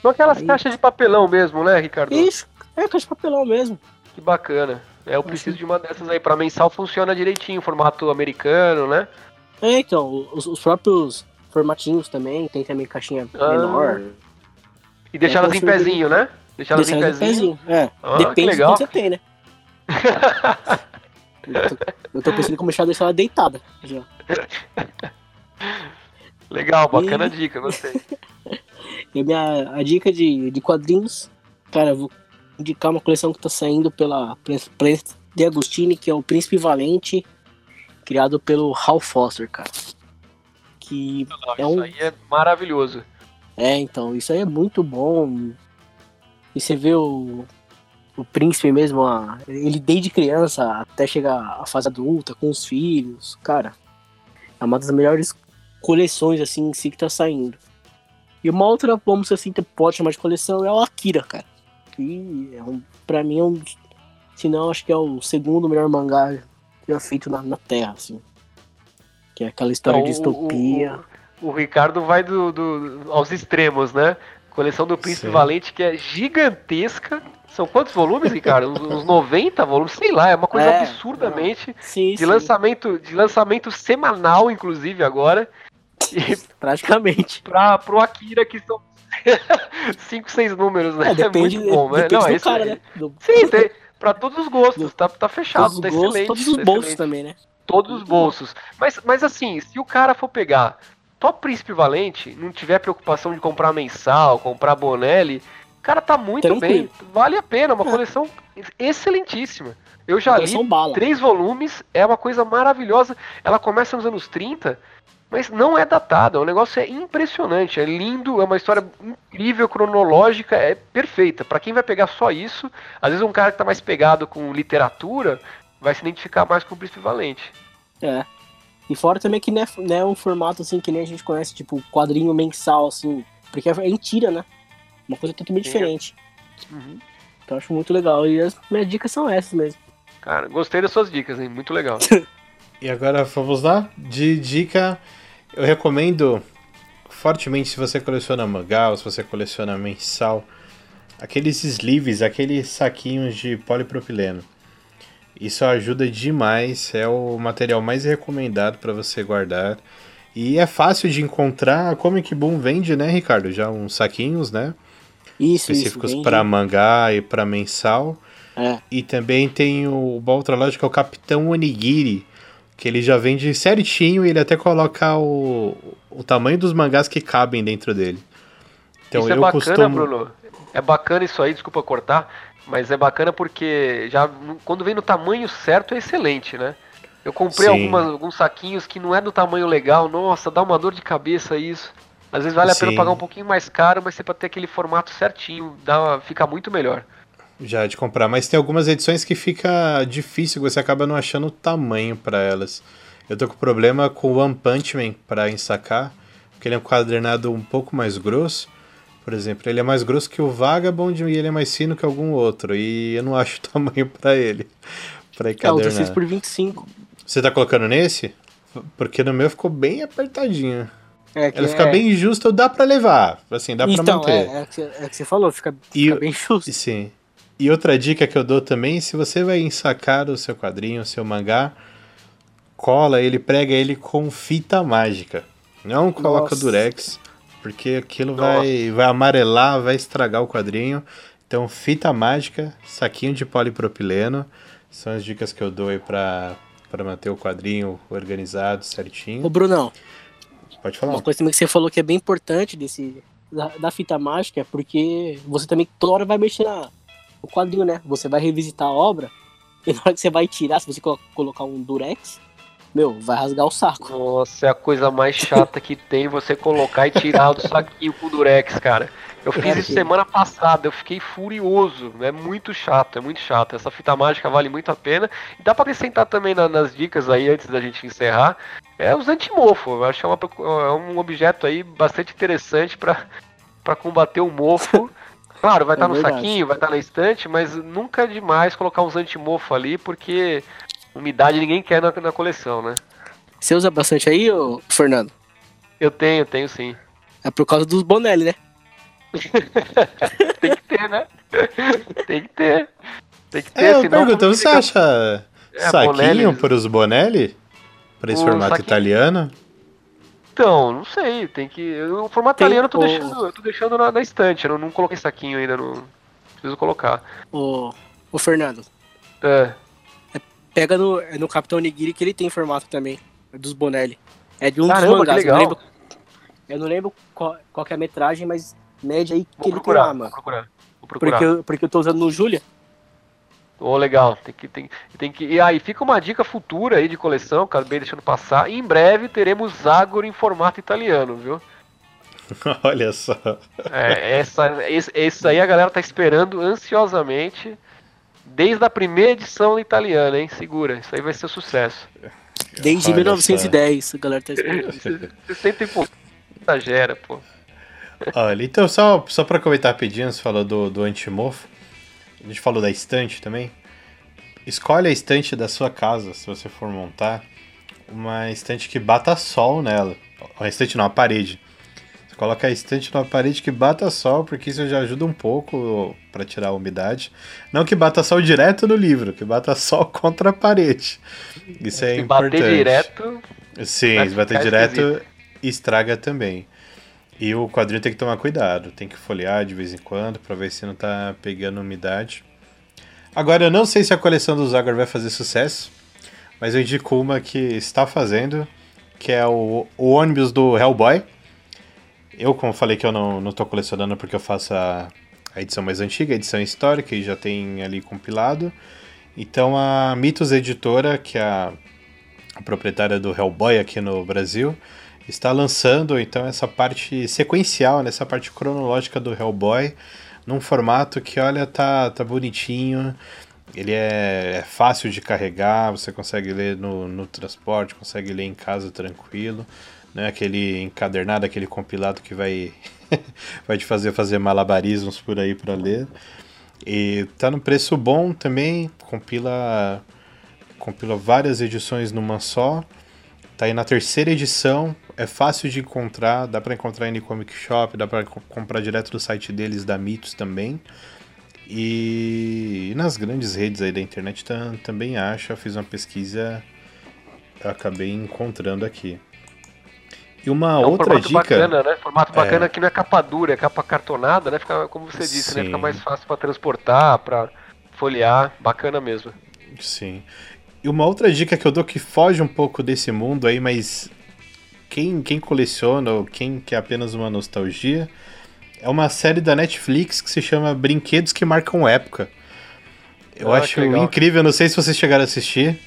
São aquelas Aí... caixas de papelão mesmo, né, Ricardo? Isso, é caixa de papelão mesmo. Que bacana. É, eu preciso de uma dessas aí. Pra mensal funciona direitinho, formato americano, né? É, então, os, os próprios formatinhos também, tem também caixinha ah. menor. E deixar elas em pezinho, né? Deixar elas em pezinho. É, ah, depende de quanto você tem, né? eu, tô, eu tô pensando em começar a deixar ela deitada já. Legal, bacana e... dica, gostei. e a minha a dica de, de quadrinhos, cara, eu vou indicar uma coleção que tá saindo pela Prensa de Agostini, que é o Príncipe Valente, criado pelo Hal Foster, cara. Que Não, é um... Isso aí é maravilhoso. É, então, isso aí é muito bom. E você vê o, o príncipe mesmo, ele desde criança até chegar à fase adulta, com os filhos, cara. É uma das melhores coleções, assim, em si que tá saindo. E uma outra, vamos dizer assim, que pode chamar de coleção, é o Akira, cara. Que é um, pra mim é um. Se não, acho que é o segundo melhor mangá já feito na, na Terra, assim. Que é aquela história então, de distopia. O, o, o, Ricardo vai do, do, aos extremos, né? Coleção do Príncipe Sim. Valente, que é gigantesca são quantos volumes, Ricardo? uns, uns 90 volumes? Sei lá, é uma coisa é, absurdamente. Sim, de sim. lançamento de lançamento semanal, inclusive, agora. E Praticamente. Pra, pro Akira, que são 5, 6 números, né? É, depende, é muito bom, né? Não, do esse, cara, né? Do... Sim, tem, pra todos os gostos, tá, tá fechado, todos tá gostos, excelente. Todos os tá bolsos excelente. também, né? Todos os bolsos. Mas, mas assim, se o cara for pegar Top Príncipe Valente, não tiver preocupação de comprar mensal, comprar Bonelli, Cara, tá muito Tranquilo. bem. Vale a pena, uma é. coleção excelentíssima. Eu já li bala. três volumes, é uma coisa maravilhosa. Ela começa nos anos 30, mas não é datada. O negócio é impressionante, é lindo, é uma história incrível, cronológica, é perfeita. Para quem vai pegar só isso, às vezes um cara que tá mais pegado com literatura vai se identificar mais com o Príncipe Valente. É. E fora também que não é, não é um formato assim que nem a gente conhece, tipo quadrinho mensal, assim, porque é em tira, né? Uma coisa totalmente diferente. Uhum. Então eu acho muito legal. E as minhas dicas são essas mesmo. Cara, gostei das suas dicas, hein? Muito legal. e agora vamos lá? De dica, eu recomendo fortemente se você coleciona mangá ou se você coleciona mensal, aqueles sleeves, aqueles saquinhos de polipropileno. Isso ajuda demais, é o material mais recomendado para você guardar. E é fácil de encontrar, a Comic Boom vende, né, Ricardo? Já uns saquinhos, né? Isso, específicos para mangá e para mensal. É. E também tem o Baltra Lógica, o Capitão Onigiri, que ele já vende certinho e ele até coloca o, o tamanho dos mangás que cabem dentro dele. Então, isso é bacana, costumo... Bruno. É bacana isso aí, desculpa cortar, mas é bacana porque já quando vem no tamanho certo é excelente, né? Eu comprei algumas, alguns saquinhos que não é do tamanho legal, nossa, dá uma dor de cabeça isso. Às vezes vale a pena pagar um pouquinho mais caro, mas você pode ter aquele formato certinho, dá, fica muito melhor. Já de comprar, mas tem algumas edições que fica difícil, você acaba não achando o tamanho para elas. Eu tô com problema com o One Punch Man para ensacar, porque ele é um quadernado um pouco mais grosso. Por exemplo, ele é mais grosso que o Vagabond e ele é mais fino que algum outro, e eu não acho o tamanho para ele. Pra encadernar. É, o 16 por 25. Você tá colocando nesse? Porque no meu ficou bem apertadinho. É Ela fica é... bem justa, dá para levar, assim, dá então, para manter. É, é, que, é que você falou, fica, e, fica bem justo. Sim. E outra dica que eu dou também, se você vai ensacar o seu quadrinho, o seu mangá, cola ele, prega ele com fita mágica. Não coloca Nossa. durex, porque aquilo vai, vai amarelar, vai estragar o quadrinho. Então, fita mágica, saquinho de polipropileno, são as dicas que eu dou aí pra, pra manter o quadrinho organizado certinho. Ô, Brunão, Pode falar. Uma coisa também que você falou que é bem importante desse, da, da fita mágica é porque você também toda hora vai mexer na, no quadrinho, né? Você vai revisitar a obra e na hora que você vai tirar, se você colocar um durex, meu, vai rasgar o saco. Nossa, é a coisa mais chata que tem você colocar e tirar do saquinho com o durex, cara. Eu fiz isso semana passada, eu fiquei furioso. É muito chato, é muito chato. Essa fita mágica vale muito a pena. E dá pra acrescentar também na, nas dicas aí, antes da gente encerrar, é os antimofo. Eu acho que é, uma, é um objeto aí bastante interessante para combater o mofo. Claro, vai estar é tá no verdade. saquinho, vai estar tá na estante, mas nunca é demais colocar uns antimofo ali, porque umidade ninguém quer na, na coleção, né? Você usa bastante aí, ô, Fernando? Eu tenho, tenho sim. É por causa dos Bonelli, né? Tem que ter, né? Tem que ter. Tem que ter, é, eu pergunto, você fica... acha é, saquinho para os Bonelli? Para esse o formato saquinho... italiano? Então, não sei, tem que. O formato tem italiano eu tô o... deixando, eu tô deixando na, na estante, eu não, não coloquei saquinho ainda, não preciso colocar. O, o Fernando. É. pega no, é no Capitão Nigiri que ele tem formato também, dos Bonelli. É de um Caramba, dos mangás. Eu não lembro, eu não lembro qual, qual é a metragem, mas média aí que vou ele procurar, tem lá, mano. Vou procurar. Vou procurar. Porque, eu, porque eu tô usando no Julia. Ô, oh, legal. Tem que, tem, tem que. E aí, fica uma dica futura aí de coleção, acabei deixando passar. Em breve teremos Zagor em formato italiano, viu? Olha só. É, essa, esse, esse aí a galera tá esperando ansiosamente. Desde a primeira edição italiana, hein? Segura, isso aí vai ser sucesso. Desde Olha 1910, só. a galera tá esperando. Você sempre exagera, pô. Olha, então só, só pra comentar rapidinho, você falou do, do antimofo. A gente falou da estante também. Escolhe a estante da sua casa, se você for montar, uma estante que bata sol nela. Uma estante não, uma parede. Você coloca a estante numa parede que bata sol, porque isso já ajuda um pouco para tirar a umidade. Não que bata sol direto no livro, que bata sol contra a parede. Isso é se importante. bater direto. Sim, se bater direto, esquisito. estraga também. E o quadrinho tem que tomar cuidado, tem que folhear de vez em quando para ver se não tá pegando umidade. Agora eu não sei se a coleção do Zagor vai fazer sucesso, mas eu indico uma que está fazendo, que é o, o ônibus do Hellboy. Eu, como falei que eu não, não tô colecionando porque eu faço a, a edição mais antiga, a edição histórica, e já tem ali compilado. Então a Mitos Editora, que é a, a proprietária do Hellboy aqui no Brasil, está lançando então essa parte sequencial, nessa parte cronológica do Hellboy, num formato que, olha, tá, tá bonitinho. Ele é, é fácil de carregar, você consegue ler no, no transporte, consegue ler em casa tranquilo. Né? Aquele encadernado, aquele compilado que vai, vai te fazer fazer malabarismos por aí para ler. E tá no preço bom também, compila compila várias edições numa só. Tá aí na terceira edição, é fácil de encontrar, dá para encontrar em Comic Shop, dá para comprar direto do site deles da Mitos também. E, e nas grandes redes aí da internet tam, também acho, eu fiz uma pesquisa, acabei encontrando aqui. E uma é um outra formato dica. Bacana, né? Formato bacana é... que não é capa dura, é capa cartonada, né? Fica, como você disse, Sim. né? Fica mais fácil para transportar, para folhear. Bacana mesmo. Sim. E uma outra dica que eu dou que foge um pouco desse mundo aí, mas quem, quem coleciona ou quem quer apenas uma nostalgia, é uma série da Netflix que se chama Brinquedos que Marcam Época. Eu ah, acho incrível, não sei se vocês chegaram a assistir.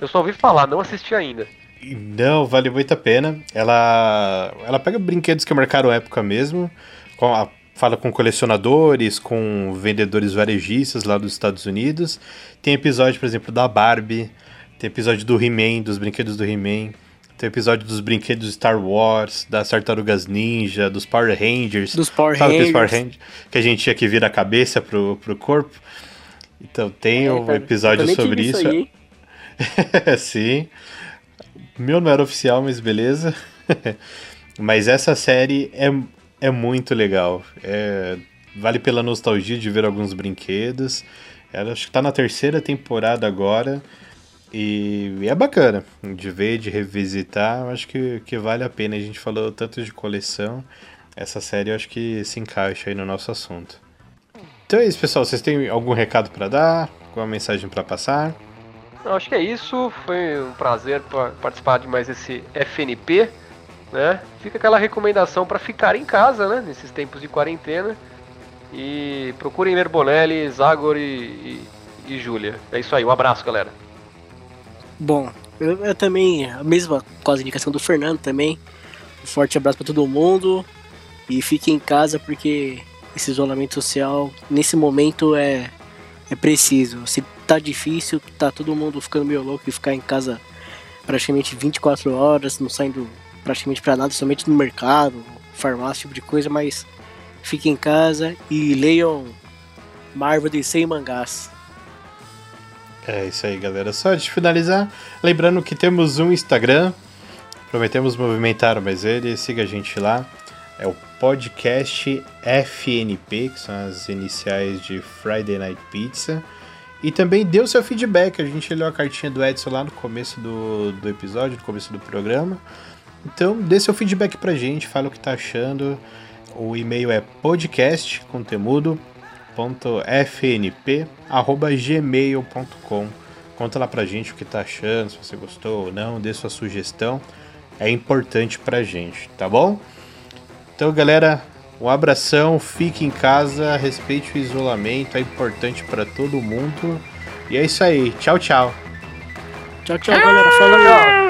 Eu só ouvi falar, não assisti ainda. Não, vale muito a pena. Ela, ela pega brinquedos que marcaram época mesmo, com a, fala com colecionadores, com vendedores varejistas lá dos Estados Unidos. Tem episódio, por exemplo, da Barbie, tem episódio do He-Man, dos brinquedos do He-Man. Tem episódio dos brinquedos Star Wars, das Tartarugas Ninja, dos Power Rangers. Dos Power Rangers. Power Rangers. Que a gente tinha que vir a cabeça pro, pro corpo. Então tem é, um episódio sobre isso. isso Sim. Meu não era oficial, mas beleza. mas essa série é, é muito legal. É, vale pela nostalgia de ver alguns brinquedos. Ela acho que tá na terceira temporada agora. E, é bacana de ver, de revisitar. Acho que, que vale a pena. A gente falou tanto de coleção. Essa série eu acho que se encaixa aí no nosso assunto. Então é isso, pessoal. Vocês têm algum recado para dar? Alguma mensagem para passar? Eu acho que é isso. Foi um prazer participar de mais esse FNP. né? Fica aquela recomendação para ficar em casa, né? Nesses tempos de quarentena. E procurem ler Bonelli, Zagor e, e, e Júlia. É isso aí, um abraço, galera. Bom, eu, eu, também, a mesma quase indicação do Fernando também. Um forte abraço para todo mundo. E fique em casa porque esse isolamento social, nesse momento, é, é preciso. Se tá difícil, tá todo mundo ficando meio louco e ficar em casa praticamente 24 horas, não saindo praticamente para nada, somente no mercado, farmácia, tipo de coisa, mas fiquem em casa e leiam Marvel de 100 mangás. É isso aí, galera. Só de finalizar, lembrando que temos um Instagram, prometemos movimentar mais ele, siga a gente lá. É o podcast FNP, que são as iniciais de Friday Night Pizza. E também deu seu feedback. A gente leu a cartinha do Edson lá no começo do, do episódio, no começo do programa. Então, dê seu feedback pra gente, fala o que tá achando. O e-mail é podcastcontemudo.fnp.gmail.com Conta lá pra gente o que tá achando, se você gostou ou não, dê sua sugestão. É importante pra gente, tá bom? Então, galera, um abração, fique em casa, respeite o isolamento, é importante para todo mundo. E é isso aí. Tchau, tchau. Tchau, tchau, galera. Falou.